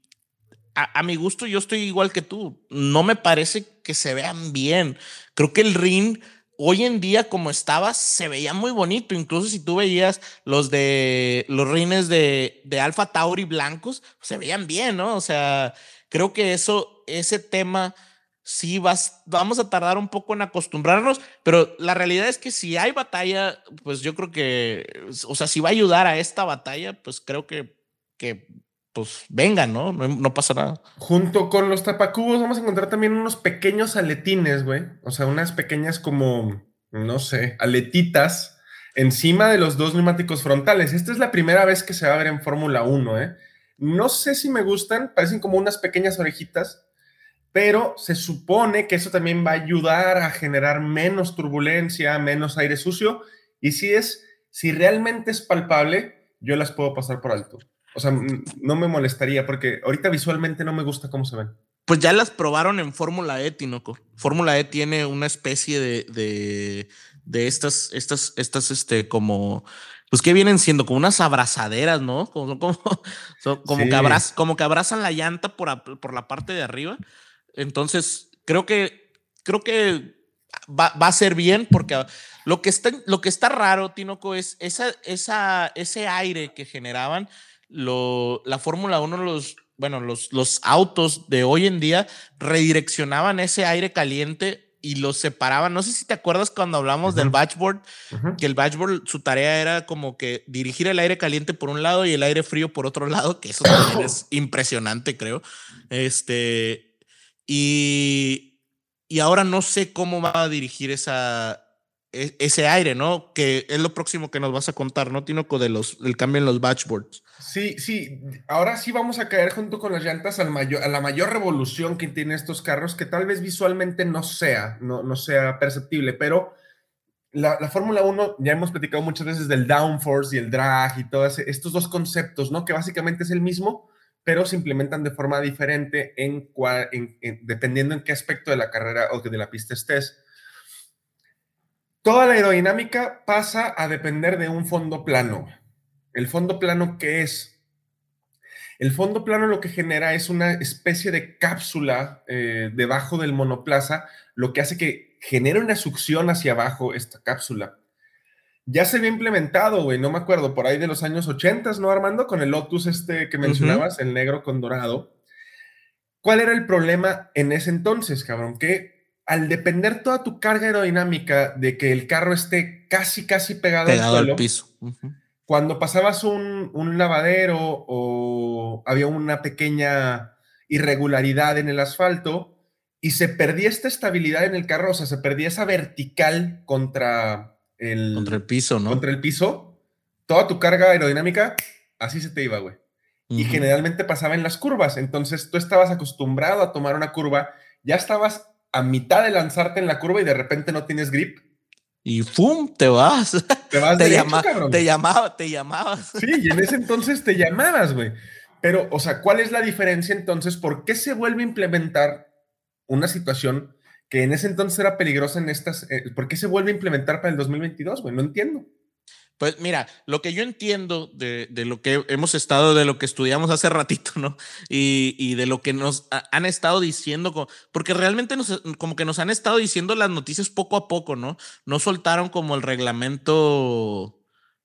a, mi gusto yo estoy igual que tú. No me parece que se vean bien. Creo que el ring hoy en día como estaba se veía muy bonito. Incluso si tú veías los de los rines de, de Alfa Tauri blancos, se veían bien, ¿no? O sea, creo que eso, ese tema sí vas, vamos a tardar un poco en acostumbrarnos, pero la realidad es que si hay batalla, pues yo creo que, o sea, si va a ayudar a esta batalla, pues creo que, que pues venga, ¿no? No, no pasa nada. junto con los tapacubos, vamos a encontrar también unos pequeños aletines, güey. O sea, unas pequeñas como, no sé, aletitas encima de los dos neumáticos frontales. Esta es la primera vez que se va a ver en Fórmula 1, ¿eh? No sé si me gustan, parecen como unas pequeñas orejitas, pero se supone que eso también va a ayudar a generar menos turbulencia, menos aire sucio, y si es, si realmente es palpable, yo las puedo pasar por alto. O sea, no me molestaría porque ahorita visualmente no me gusta cómo se ven. Pues ya las probaron en Fórmula E, Tinoco. Fórmula E tiene una especie de, de, de estas, estas, estas, este, como, pues que vienen siendo como unas abrazaderas, ¿no? Como, como, [laughs] como, Sí. que, abraz, como que abrazan la llanta por, a- por la parte de arriba. Entonces, creo que, creo que va, a ser bien porque lo que está, lo que está raro, Tinoco, es esa, esa, ese aire que generaban lo, la Fórmula 1, los, bueno, los, los autos de hoy en día redireccionaban ese aire caliente y los separaban. No sé si te acuerdas cuando hablamos del batchboard, que el batchboard, su tarea era como que dirigir el aire caliente por un lado y el aire frío por otro lado, que eso [coughs] también es impresionante, creo. Este, y, y ahora no sé cómo va a dirigir esa, ese aire, ¿no? Que es lo próximo que nos vas a contar, ¿no, Tinoco? De los, del cambio en los batchboards. Sí, sí. Ahora sí vamos a caer junto con las llantas al mayor, a la mayor revolución que tienen estos carros, que tal vez visualmente no sea, no, no sea perceptible, pero la, la Fórmula 1, ya hemos platicado muchas veces del downforce y el drag y todos estos dos conceptos, ¿no? Que básicamente es el mismo, pero se implementan de forma diferente en, dependiendo en qué aspecto de la carrera o de la pista estés. Toda la aerodinámica pasa a depender de un fondo plano. ¿El fondo plano qué es? El fondo plano lo que genera es una especie de cápsula eh, debajo del monoplaza, lo que hace que genere una succión hacia abajo esta cápsula ya se había implementado, güey, no me acuerdo, por ahí de los años 80, ¿no, Armando? Con el Lotus este que mencionabas, el negro con dorado. ¿Cuál era el problema en ese entonces, cabrón? Que al depender toda tu carga aerodinámica de que el carro esté casi, casi pegado, al, suelo, piso, cuando pasabas un, un lavadero o había una pequeña irregularidad en el asfalto y se perdía esta estabilidad en el carro, o sea, se perdía esa vertical contra contra el piso, ¿no? Contra el piso, toda tu carga aerodinámica, así se te iba, güey. Y generalmente pasaba en las curvas. Entonces tú estabas acostumbrado a tomar una curva, ya estabas a mitad de lanzarte en la curva y de repente no tienes grip. Y ¡fum! Te vas. Te vas te, llama, te llamaba, te llamabas. Sí, y en ese entonces te llamabas, güey. Pero, o sea, ¿cuál es la diferencia entonces? ¿Por qué se vuelve a implementar una situación que en ese entonces era peligrosa en estas, eh, ¿por qué se vuelve a implementar para el 2022, güey? No entiendo. Pues mira, lo que yo entiendo de, lo que hemos estado, de lo que estudiamos hace ratito, ¿no? Y, de lo que nos han estado diciendo, porque realmente nos, como que nos han estado diciendo las noticias poco a poco, ¿no? No soltaron como el reglamento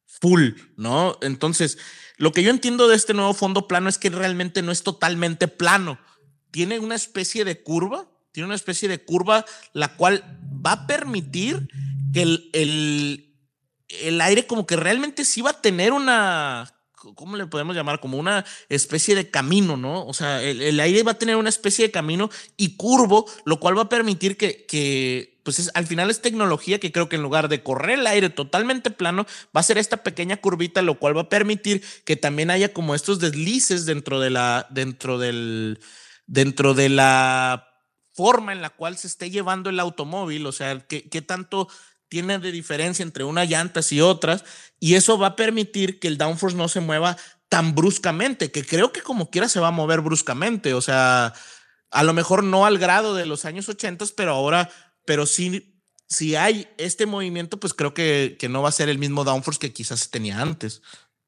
full, ¿no? Entonces, lo que yo entiendo de este nuevo fondo plano es que realmente no es totalmente plano. Tiene una especie de curva tiene una especie de curva la cual va a permitir que el, el aire como que realmente sí va a tener una, ¿cómo le podemos llamar? Como una especie de camino, ¿no? O sea, el, aire va a tener una especie de camino y curvo, lo cual va a permitir que, que pues es, al final es tecnología que creo que en lugar de correr el aire totalmente plano, va a ser esta pequeña curvita, lo cual va a permitir que también haya como estos deslices dentro de la, dentro del, dentro de la forma en la cual se esté llevando el automóvil, o sea, qué, tanto tiene de diferencia entre unas llantas y otras, y eso va a permitir que el downforce no se mueva tan bruscamente, que creo que como quiera se va a mover bruscamente, o sea, a lo mejor no al grado de los años 80, pero ahora, pero sí, si hay este movimiento, pues creo que, que no va a ser el mismo downforce que quizás tenía antes.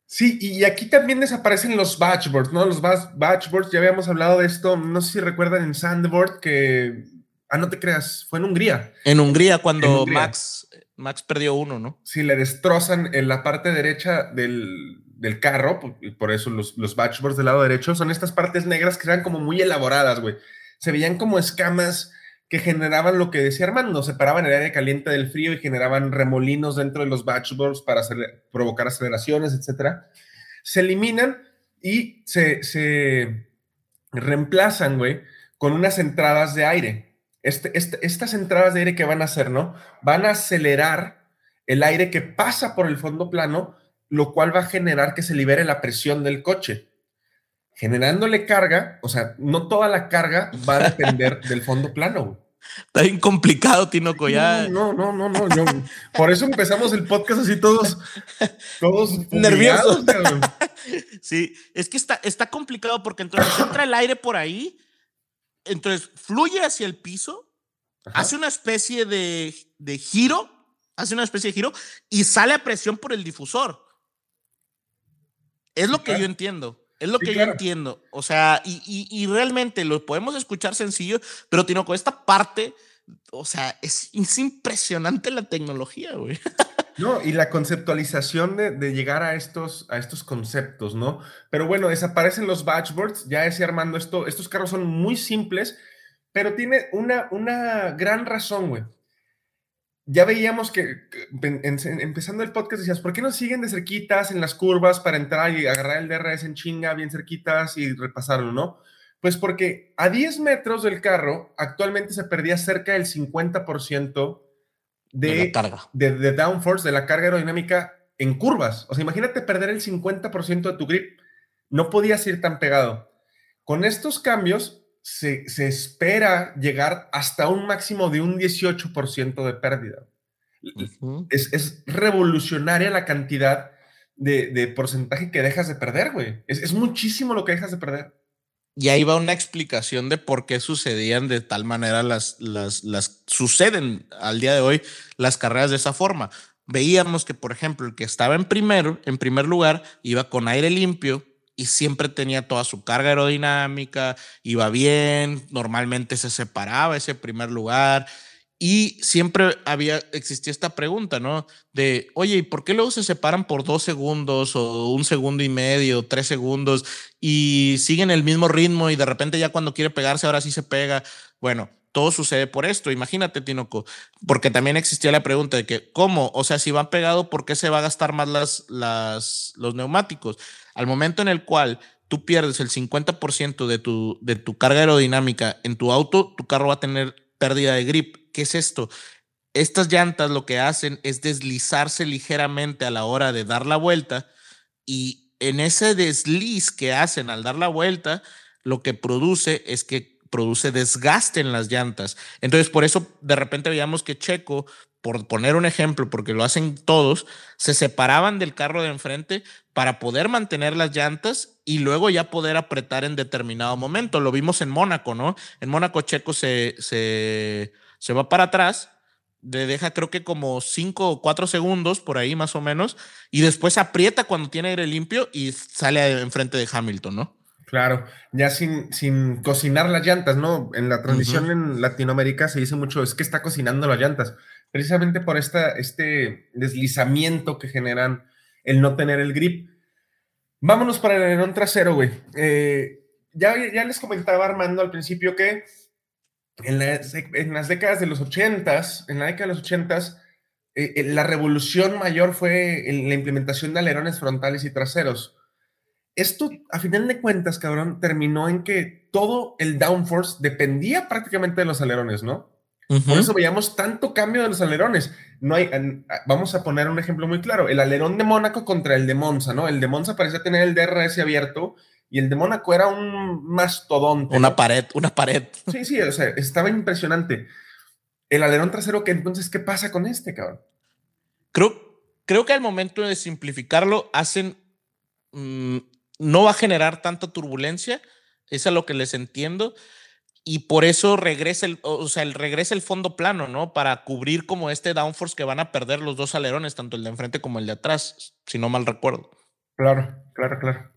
Sí, y aquí también desaparecen los batchboards, ¿no? Los batchboards, ya habíamos hablado de esto, no sé si recuerdan en Sandboard que, ah, no te creas, fue en Hungría. En Hungría cuando Max, Max perdió uno, ¿no? Sí, le destrozan en la parte derecha del, del carro, y por eso los, los batchboards del lado derecho son estas partes negras que eran como muy elaboradas, güey. Se veían como escamas que generaban lo que decía Armando, separaban el aire caliente del frío y generaban remolinos dentro de los batchboards para provocar aceleraciones, etc. Se eliminan y se, se reemplazan, güey, con unas entradas de aire. Este, este, estas entradas de aire que van a hacer, ¿no? Van a acelerar el aire que pasa por el fondo plano, lo cual va a generar que se libere la presión del coche generándole carga, o sea, no toda la carga va a depender [laughs] del fondo plano. Está bien complicado, Tino ya. No, no, no, no, por eso empezamos el podcast así todos, todos [laughs] nerviosos. [laughs] sí, es que está, está complicado porque entonces entra el aire por ahí, entonces fluye hacia el piso, hace una especie de, de giro, hace una especie de giro y sale a presión por el difusor. Es lo que yo entiendo. Es lo que yo entiendo. O sea, y, y, realmente lo podemos escuchar sencillo, pero con esta parte O sea, es, impresionante la tecnología, güey. [laughs] No, y la conceptualización de, llegar a estos, a estos conceptos, ¿no? Pero bueno, desaparecen los batchboards, ya ese Armando, esto, estos carros son muy simples, pero tiene una, una gran razón, güey ya veíamos que, empezando el podcast decías, ¿por qué no siguen de cerquitas en las curvas para entrar y agarrar el DRS en chinga bien cerquitas y repasarlo, no? Pues porque a 10 metros del carro actualmente se perdía cerca del 50% de, de, carga. De, de, downforce, de la carga aerodinámica en curvas. O sea, imagínate perder el 50% de tu grip. No podías ir tan pegado. Con estos cambios, se, espera llegar hasta un máximo de un 18% de pérdida. es, revolucionaria la cantidad de, porcentaje que dejas de perder, güey. Es, muchísimo lo que dejas de perder. Y ahí va una explicación de por qué sucedían de tal manera las, las, las suceden al día de hoy las carreras de esa forma. Veíamos que, por ejemplo, el que estaba en primer, en primer lugar iba con aire limpio, y siempre tenía toda su carga aerodinámica, iba bien, normalmente se separaba ese primer lugar y siempre había, existía esta pregunta, ¿no? De, oye, ¿y por qué luego se separan por dos segundos o un segundo y medio, tres segundos y siguen el mismo ritmo y de repente ya cuando quiere pegarse ahora sí se pega? Bueno, todo sucede por esto. Imagínate, Tinoco, porque también existía la pregunta de que, ¿cómo? O sea, si van pegados, ¿por qué se va a gastar más las, las, los neumáticos? Al momento en el cual tú pierdes el 50% de tu, de tu carga aerodinámica en tu auto, tu carro va a tener pérdida de grip. ¿Qué es esto? Estas llantas lo que hacen es deslizarse ligeramente a la hora de dar la vuelta y en ese desliz que hacen al dar la vuelta, lo que produce es que produce desgaste en las llantas. Entonces, por eso de repente veíamos que Checo, por poner un ejemplo, porque lo hacen todos, se separaban del carro de enfrente para poder mantener las llantas y luego ya poder apretar en determinado momento. Lo vimos en Mónaco, ¿no? En Mónaco Checo se, se, se va para atrás, le deja creo que como cinco o cuatro segundos por ahí más o menos, y después aprieta cuando tiene aire limpio y sale enfrente de Hamilton, ¿no? Claro, ya sin, sin cocinar las llantas, ¿no? En la transmisión en Latinoamérica se dice mucho, es que está cocinando las llantas, precisamente por esta, este deslizamiento que generan el no tener el grip. Vámonos para el alerón trasero, güey. Eh, ya, ya les comentaba Armando al principio que en, en las décadas de los ochentas, en la década de los ochentas, eh, eh, la revolución mayor fue en la implementación de alerones frontales y traseros esto, a final de cuentas, cabrón, terminó en que todo el downforce dependía prácticamente de los alerones, ¿no? Por eso veíamos tanto cambio de los alerones. No hay, vamos a poner un ejemplo muy claro: el alerón de Mónaco contra el de Monza, ¿no? El de Monza parecía tener el DRS abierto y el de Mónaco era un mastodonte. Una pared, una pared. Sí, sí, o sea, estaba impresionante. El alerón trasero, que entonces, ¿qué pasa con este, cabrón? Creo, creo que al momento de simplificarlo, hacen mm, no va a generar tanta turbulencia, es a lo que les entiendo, y por eso regresa el, o sea, el, regresa el fondo plano, ¿no? Para cubrir como este downforce que van a perder los dos alerones, tanto el de enfrente como el de atrás, si no mal recuerdo. Claro, claro, claro.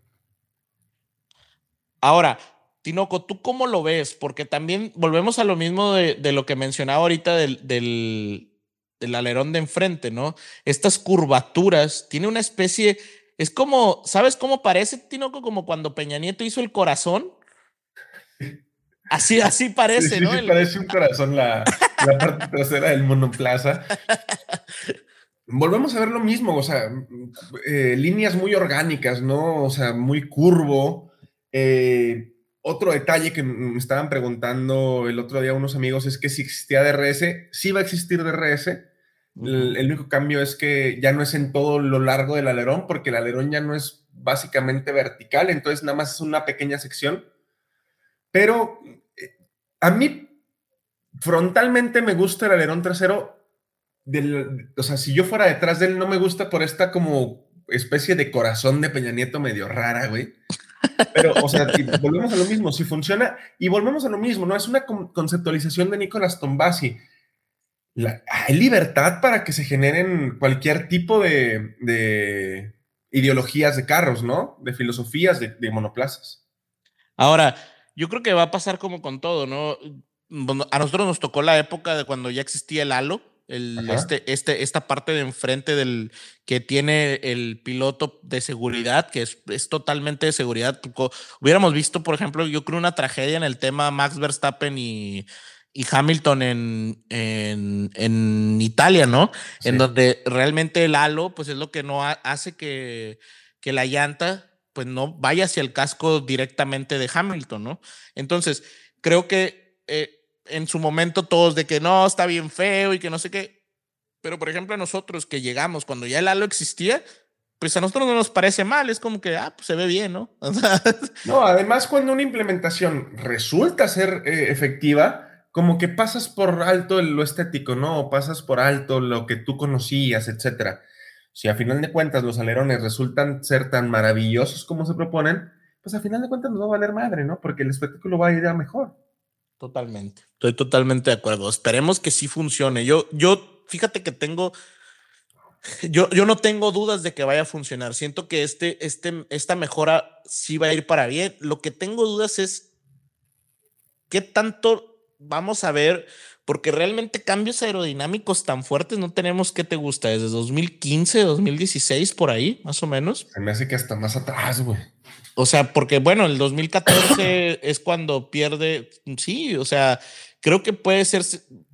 Ahora, Tinoco, ¿tú cómo lo ves? Porque también volvemos a lo mismo de, lo que mencionaba ahorita del, del, del alerón de enfrente, ¿no? Estas curvaturas, tiene una especie es como, ¿sabes cómo parece, Tinoco? Como cuando Peña Nieto hizo el corazón. [laughs] Así, así parece, ¿no? Sí, parece un corazón la, la parte trasera del monoplaza. Volvemos a ver lo mismo, o sea, eh, líneas muy orgánicas, ¿no? O sea, muy curvo. Eh, otro detalle que me estaban preguntando el otro día unos amigos es que si existía DRS, sí va a existir DRS, el, único cambio es que ya no es en todo lo largo del alerón, porque el alerón ya no es básicamente vertical, entonces nada más es una pequeña sección. Pero eh, a mí frontalmente me gusta el alerón trasero. Del, o sea, si yo fuera detrás de él, no me gusta por esta como especie de corazón de Peña Nieto medio rara, güey. Pero, o sea, volvemos a lo mismo, si funciona, y volvemos a lo mismo, ¿no? Es una conceptualización de Nicolás Tombasi hay libertad para que se generen cualquier tipo de, ideologías de carros, ¿no? De filosofías de, monoplazas. Ahora, yo creo que va a pasar como con todo, ¿no? a nosotros nos tocó la época de cuando ya existía el halo, el, este, este, esta parte de enfrente del que tiene el piloto de seguridad, que es, es, totalmente de seguridad. Hubiéramos visto, por ejemplo, yo creo una tragedia en el tema Max Verstappen y, y Hamilton en, en, en Italia, ¿no? En donde realmente el halo, pues es lo que no hace que, que la llanta, pues no vaya hacia el casco directamente de Hamilton, ¿no? Entonces, creo que eh, en su momento todos de que no, está bien feo y que no sé qué. Pero, por ejemplo, a nosotros que llegamos cuando ya el halo existía, pues a nosotros no nos parece mal, es como que, ah, pues se ve bien, ¿no? [laughs] no, además cuando una implementación resulta ser eh, efectiva, como que pasas por alto lo estético, ¿no? O pasas por alto lo que tú conocías, etcétera. Si a final de cuentas los alerones resultan ser tan maravillosos como se proponen, pues a final de cuentas nos va a valer madre, ¿no? Porque el espectáculo va a ir a mejor. Totalmente. Estoy totalmente de acuerdo. Esperemos que sí funcione. Yo, yo, fíjate que tengo, yo, yo no tengo dudas de que vaya a funcionar. Siento que este, este, esta mejora sí va a ir para bien. Lo que tengo dudas es qué tanto vamos a ver, porque realmente cambios aerodinámicos tan fuertes no tenemos. ¿Qué te gusta? Desde 2015, 2016, por ahí, más o menos. Se me hace que hasta más atrás, güey. O sea, porque bueno, el 2014 [coughs] es cuando pierde, sí, o sea, creo que puede ser,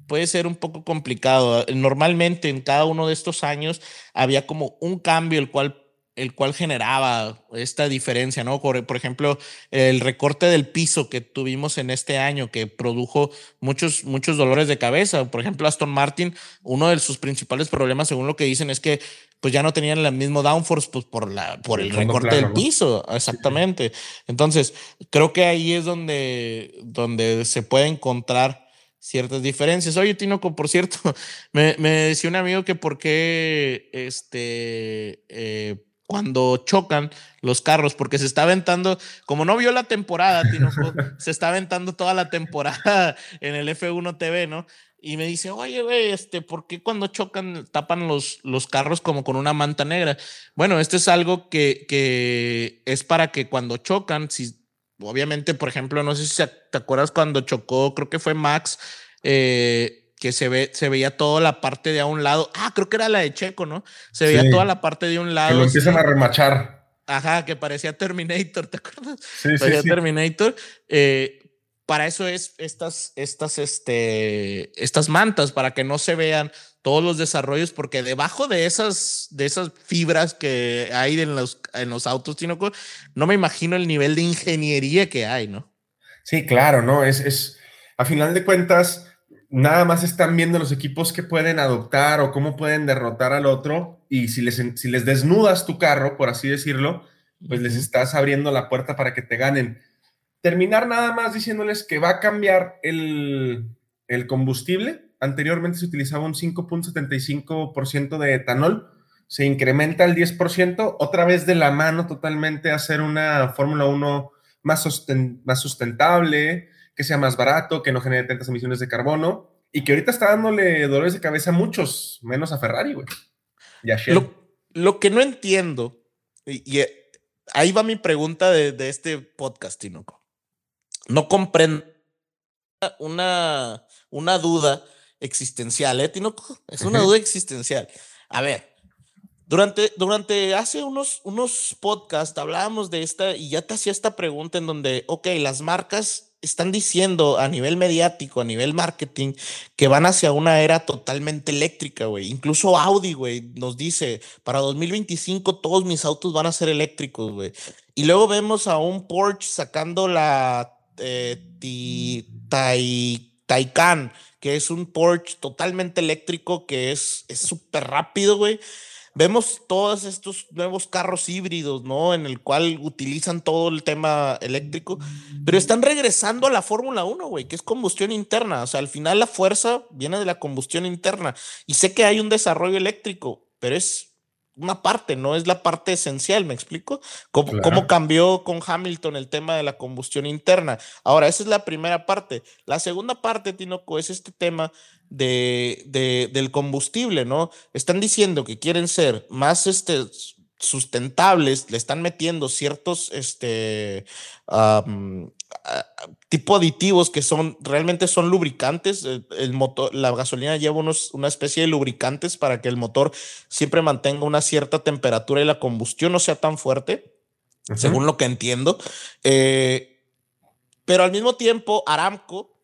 puede ser un poco complicado. Normalmente en cada uno de estos años había como un cambio el cual el cual generaba esta diferencia, ¿no? Por, por, ejemplo, el recorte del piso que tuvimos en este año, que produjo muchos, muchos dolores de cabeza. Por ejemplo, Aston Martin, uno de sus principales problemas, según lo que dicen, es que pues ya no tenían el mismo downforce pues, por, la, por el, recorte del piso. Exactamente. Entonces, creo que ahí es donde, donde se puede encontrar ciertas diferencias. Oye, Tinoco, por cierto, [laughs] me, me decía un amigo que por qué este, eh, cuando chocan los carros, porque se está aventando, como no vio la temporada, Tinoco, [laughs] se está aventando toda la temporada en el F1 TV, ¿no? Y me dice, oye, güey, este, ¿por qué cuando chocan tapan los, los carros como con una manta negra? Bueno, esto es algo que, que es para que cuando chocan, si, obviamente, por ejemplo, no sé si te acuerdas cuando chocó, creo que fue Max, eh, que se, ve, se veía toda la parte de a un lado. Ah, creo que era la de Checo, ¿no? Se veía toda la parte de un lado. Que lo empiezan a remachar. Ajá, que parecía Terminator, ¿te acuerdas? Sí, parecía Terminator. Eh, para eso es estas, estas, este, estas mantas, para que no se vean todos los desarrollos, porque debajo de esas, de esas fibras que hay en los, en los autos, no me imagino el nivel de ingeniería que hay, ¿no? Sí, claro, ¿no? Es, es, a final de cuentas, nada más están viendo los equipos que pueden adoptar o cómo pueden derrotar al otro y si les, si les desnudas tu carro, por así decirlo, pues les estás abriendo la puerta para que te ganen. Terminar nada más diciéndoles que va a cambiar el, el combustible. Anteriormente se utilizaba un 5.75% de etanol, se incrementa al 10%, otra vez de la mano totalmente hacer una Fórmula 1 más, más sustentable, que sea más barato, que no genere tantas emisiones de carbono y que ahorita está dándole dolores de cabeza a muchos, menos a Ferrari, güey. Lo, lo, que no entiendo, y, eh, ahí va mi pregunta de, de este podcast, Tinoco. No comprendo una, una duda existencial, ¿eh, Tinoco? Es una duda existencial. A ver, durante, durante hace unos, unos podcasts hablábamos de esta y ya te hacía esta pregunta en donde, ok, las marcas están diciendo a nivel mediático, a nivel marketing, que van hacia una era totalmente eléctrica, güey. Incluso Audi, güey, nos dice, para 2025 todos mis autos van a ser eléctricos, güey. Y luego vemos a un Porsche sacando la eh, Taycan, que es un Porsche totalmente eléctrico, que es súper rápido, güey vemos todos estos nuevos carros híbridos, ¿no? En el cual utilizan todo el tema eléctrico, pero están regresando a la Fórmula 1, güey, que es combustión interna. O sea, al final la fuerza viene de la combustión interna. Y sé que hay un desarrollo eléctrico, pero es una parte, no es la parte esencial, ¿me explico? ¿Cómo, ¿Cómo, cambió con Hamilton el tema de la combustión interna? Ahora, esa es la primera parte. La segunda parte, Tinoco, es este tema de, de, del combustible, ¿no? Están diciendo que quieren ser más este, sustentables, le están metiendo ciertos este, tipo aditivos que son realmente son lubricantes. El, motor, la gasolina lleva unos, una especie de lubricantes para que el motor siempre mantenga una cierta temperatura y la combustión no sea tan fuerte, según lo que entiendo. Eh, pero al mismo tiempo, Aramco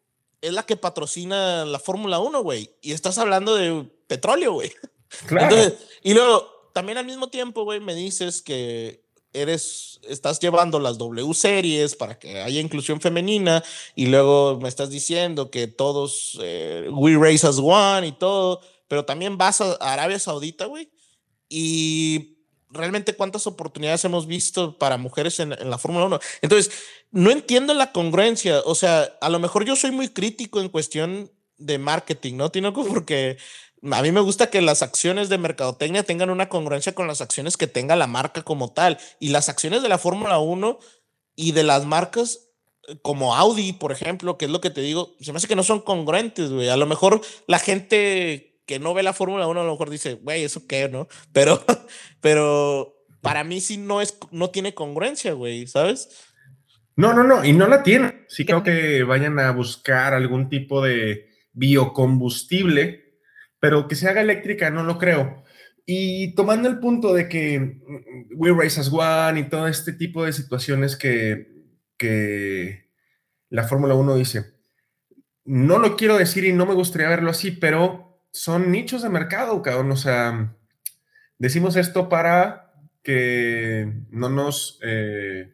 es la que patrocina la Fórmula 1, güey. Y estás hablando de petróleo, güey. y luego, también al mismo tiempo, güey, me dices que eres, estás llevando las W series para que haya inclusión femenina y luego me estás diciendo que todos, eh, we race as one y todo, pero también vas a Arabia Saudita, güey, y realmente cuántas oportunidades hemos visto para mujeres en, en la Fórmula 1. Entonces, no entiendo la congruencia, o sea, a lo mejor yo soy muy crítico en cuestión de marketing, ¿no, Tinoco? Porque a mí me gusta que las acciones de mercadotecnia tengan una congruencia con las acciones que tenga la marca como tal. Y las acciones de la Fórmula 1 y de las marcas eh, como Audi, por ejemplo, que es lo que te digo, se me hace que no son congruentes, güey. A lo mejor la gente que no ve la Fórmula 1 a lo mejor dice, güey, ¿eso qué, no? [laughs] Pero, pero para mí sí no, es, no tiene congruencia, güey, ¿sabes? No, no, no, y no la tiene. Sí creo que vayan a buscar algún tipo de biocombustible pero que se haga eléctrica no lo creo. Y tomando el punto de que mm, We Race as One y todo este tipo de situaciones que, que la Fórmula 1 dice, no lo quiero decir y no me gustaría verlo así, pero son nichos de mercado, cabrón. O sea, decimos esto para que no nos eh,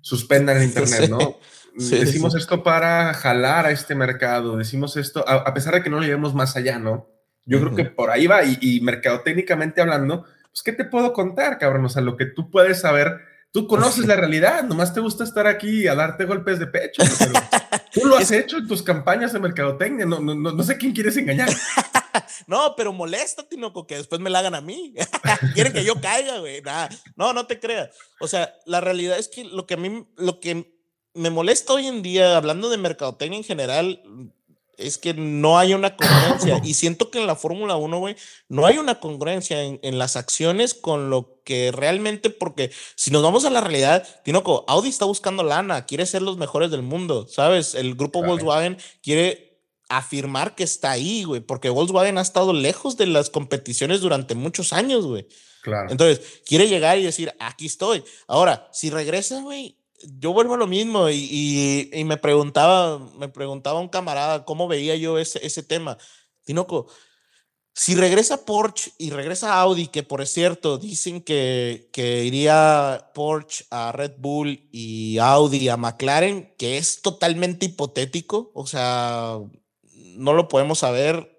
suspendan el [laughs] Internet, ¿no? decimos esto para jalar a este mercado, decimos esto, a, a pesar de que no lo llevemos más allá, ¿no? Yo creo que por ahí va y, y mercadotécnicamente hablando, pues, ¿qué te puedo contar, cabrón? O sea, lo que tú puedes saber, tú conoces la realidad, nomás te gusta estar aquí a darte golpes de pecho. Pero [laughs] tú lo has hecho en tus campañas de mercadotecnia, no, no, no, sé quién quieres engañar. [laughs] no, pero molesta, Tinoco, que después me la hagan a mí. [laughs] Quieren que yo caiga, güey. No, no te creas. O sea, la realidad es que lo que a mí, lo que me molesta hoy en día, hablando de mercadotecnia en general, es que no hay una congruencia. [laughs] y siento que en la Fórmula 1, güey, no hay una congruencia en, en, las acciones con lo que realmente, porque si nos vamos a la realidad, Tinoco, Audi está buscando lana, quiere ser los mejores del mundo, ¿sabes? El grupo Volkswagen quiere afirmar que está ahí, güey, porque Volkswagen ha estado lejos de las competiciones durante muchos años, güey. Claro. Entonces, quiere llegar y decir, aquí estoy. Ahora, si regresa, güey, yo vuelvo a lo mismo y, y, me preguntaba, me preguntaba un camarada cómo veía yo ese, ese tema. Tinoco, si regresa Porsche y regresa Audi, que por cierto dicen que, que iría Porsche a Red Bull y Audi a McLaren, que es totalmente hipotético, o sea, no lo podemos saber.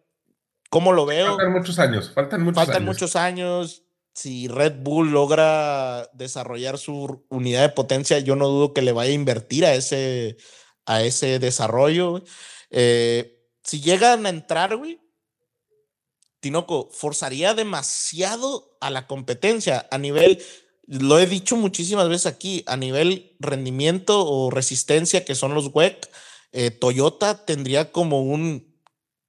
¿Cómo lo veo? Faltan muchos años, faltan muchos faltan años. muchos años si Red Bull logra desarrollar su unidad de potencia, yo no dudo que le vaya a invertir a ese, a ese desarrollo. Eh, si llegan a entrar, güey, Tinoco forzaría demasiado a la competencia a nivel, lo he dicho muchísimas veces aquí, a nivel rendimiento o resistencia que son los WEC, eh, Toyota tendría como un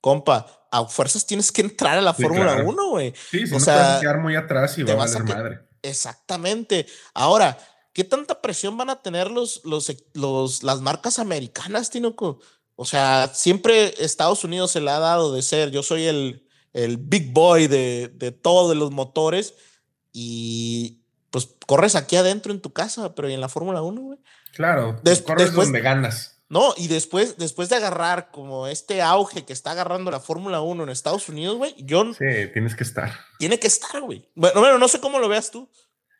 compa, a fuerzas tienes que entrar a la sí, Fórmula claro. 1, güey. Sí, si o no sea, te vas a quedar muy atrás y va a valer madre. Exactamente. Ahora, ¿qué tanta presión van a tener los, los, los, las marcas americanas, Tinoco? O sea, siempre Estados Unidos se le ha dado de ser, yo soy el, el big boy de, de todos los motores y pues corres aquí adentro en tu casa, pero ¿y en la Fórmula 1, güey? Claro, Des corres después, donde ganas. No, y después, después de agarrar como este auge que está agarrando la Fórmula 1 en Estados Unidos, güey, yo... Sí, tienes que estar. Tiene que estar, güey. Bueno, bueno, no sé cómo lo veas tú.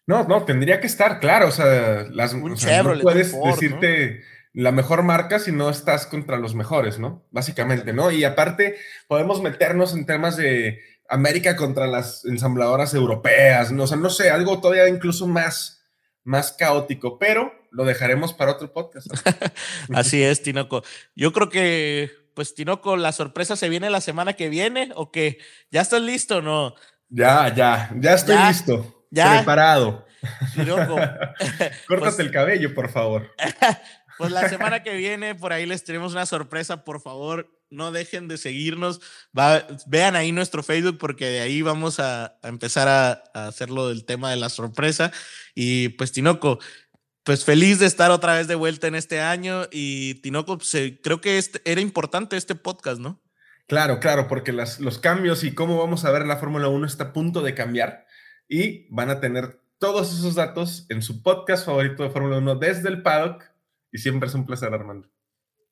No, no, tendría que estar, claro. O sea, las, o sea, Chevrolet, no puedes Ford, decirte ¿no? la mejor marca si no estás contra los mejores, ¿no? Básicamente, ¿no? Y aparte, podemos meternos en temas de América contra las ensambladoras europeas, ¿no? O sea, no sé, algo todavía incluso más, más caótico, pero lo dejaremos para otro podcast. [laughs] Así es, Tinoco. Yo creo que, pues, Tinoco, la sorpresa se viene la semana que viene, ¿o qué? ¿Ya estás listo no? Ya, ya, ya estoy ¿Ya? listo. Ya. Preparado. Tinoco. [laughs] Córtate pues, el cabello, por favor. [laughs] pues la semana que viene, por ahí les tenemos una sorpresa, por favor. No dejen de seguirnos. Va, vean ahí nuestro Facebook porque de ahí vamos a, a empezar a, a hacerlo del tema de la sorpresa. Y pues, Tinoco, pues feliz de estar otra vez de vuelta en este año y Tinoco, pues, eh, creo que este, era importante este podcast, ¿no? Claro, claro, porque las, los cambios y cómo vamos a ver la Fórmula 1 está a punto de cambiar y van a tener todos esos datos en su podcast favorito de Fórmula 1 desde el paddock y siempre es un placer, Armando.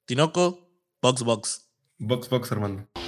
Tinoco, Box Box. Box Box, Armando.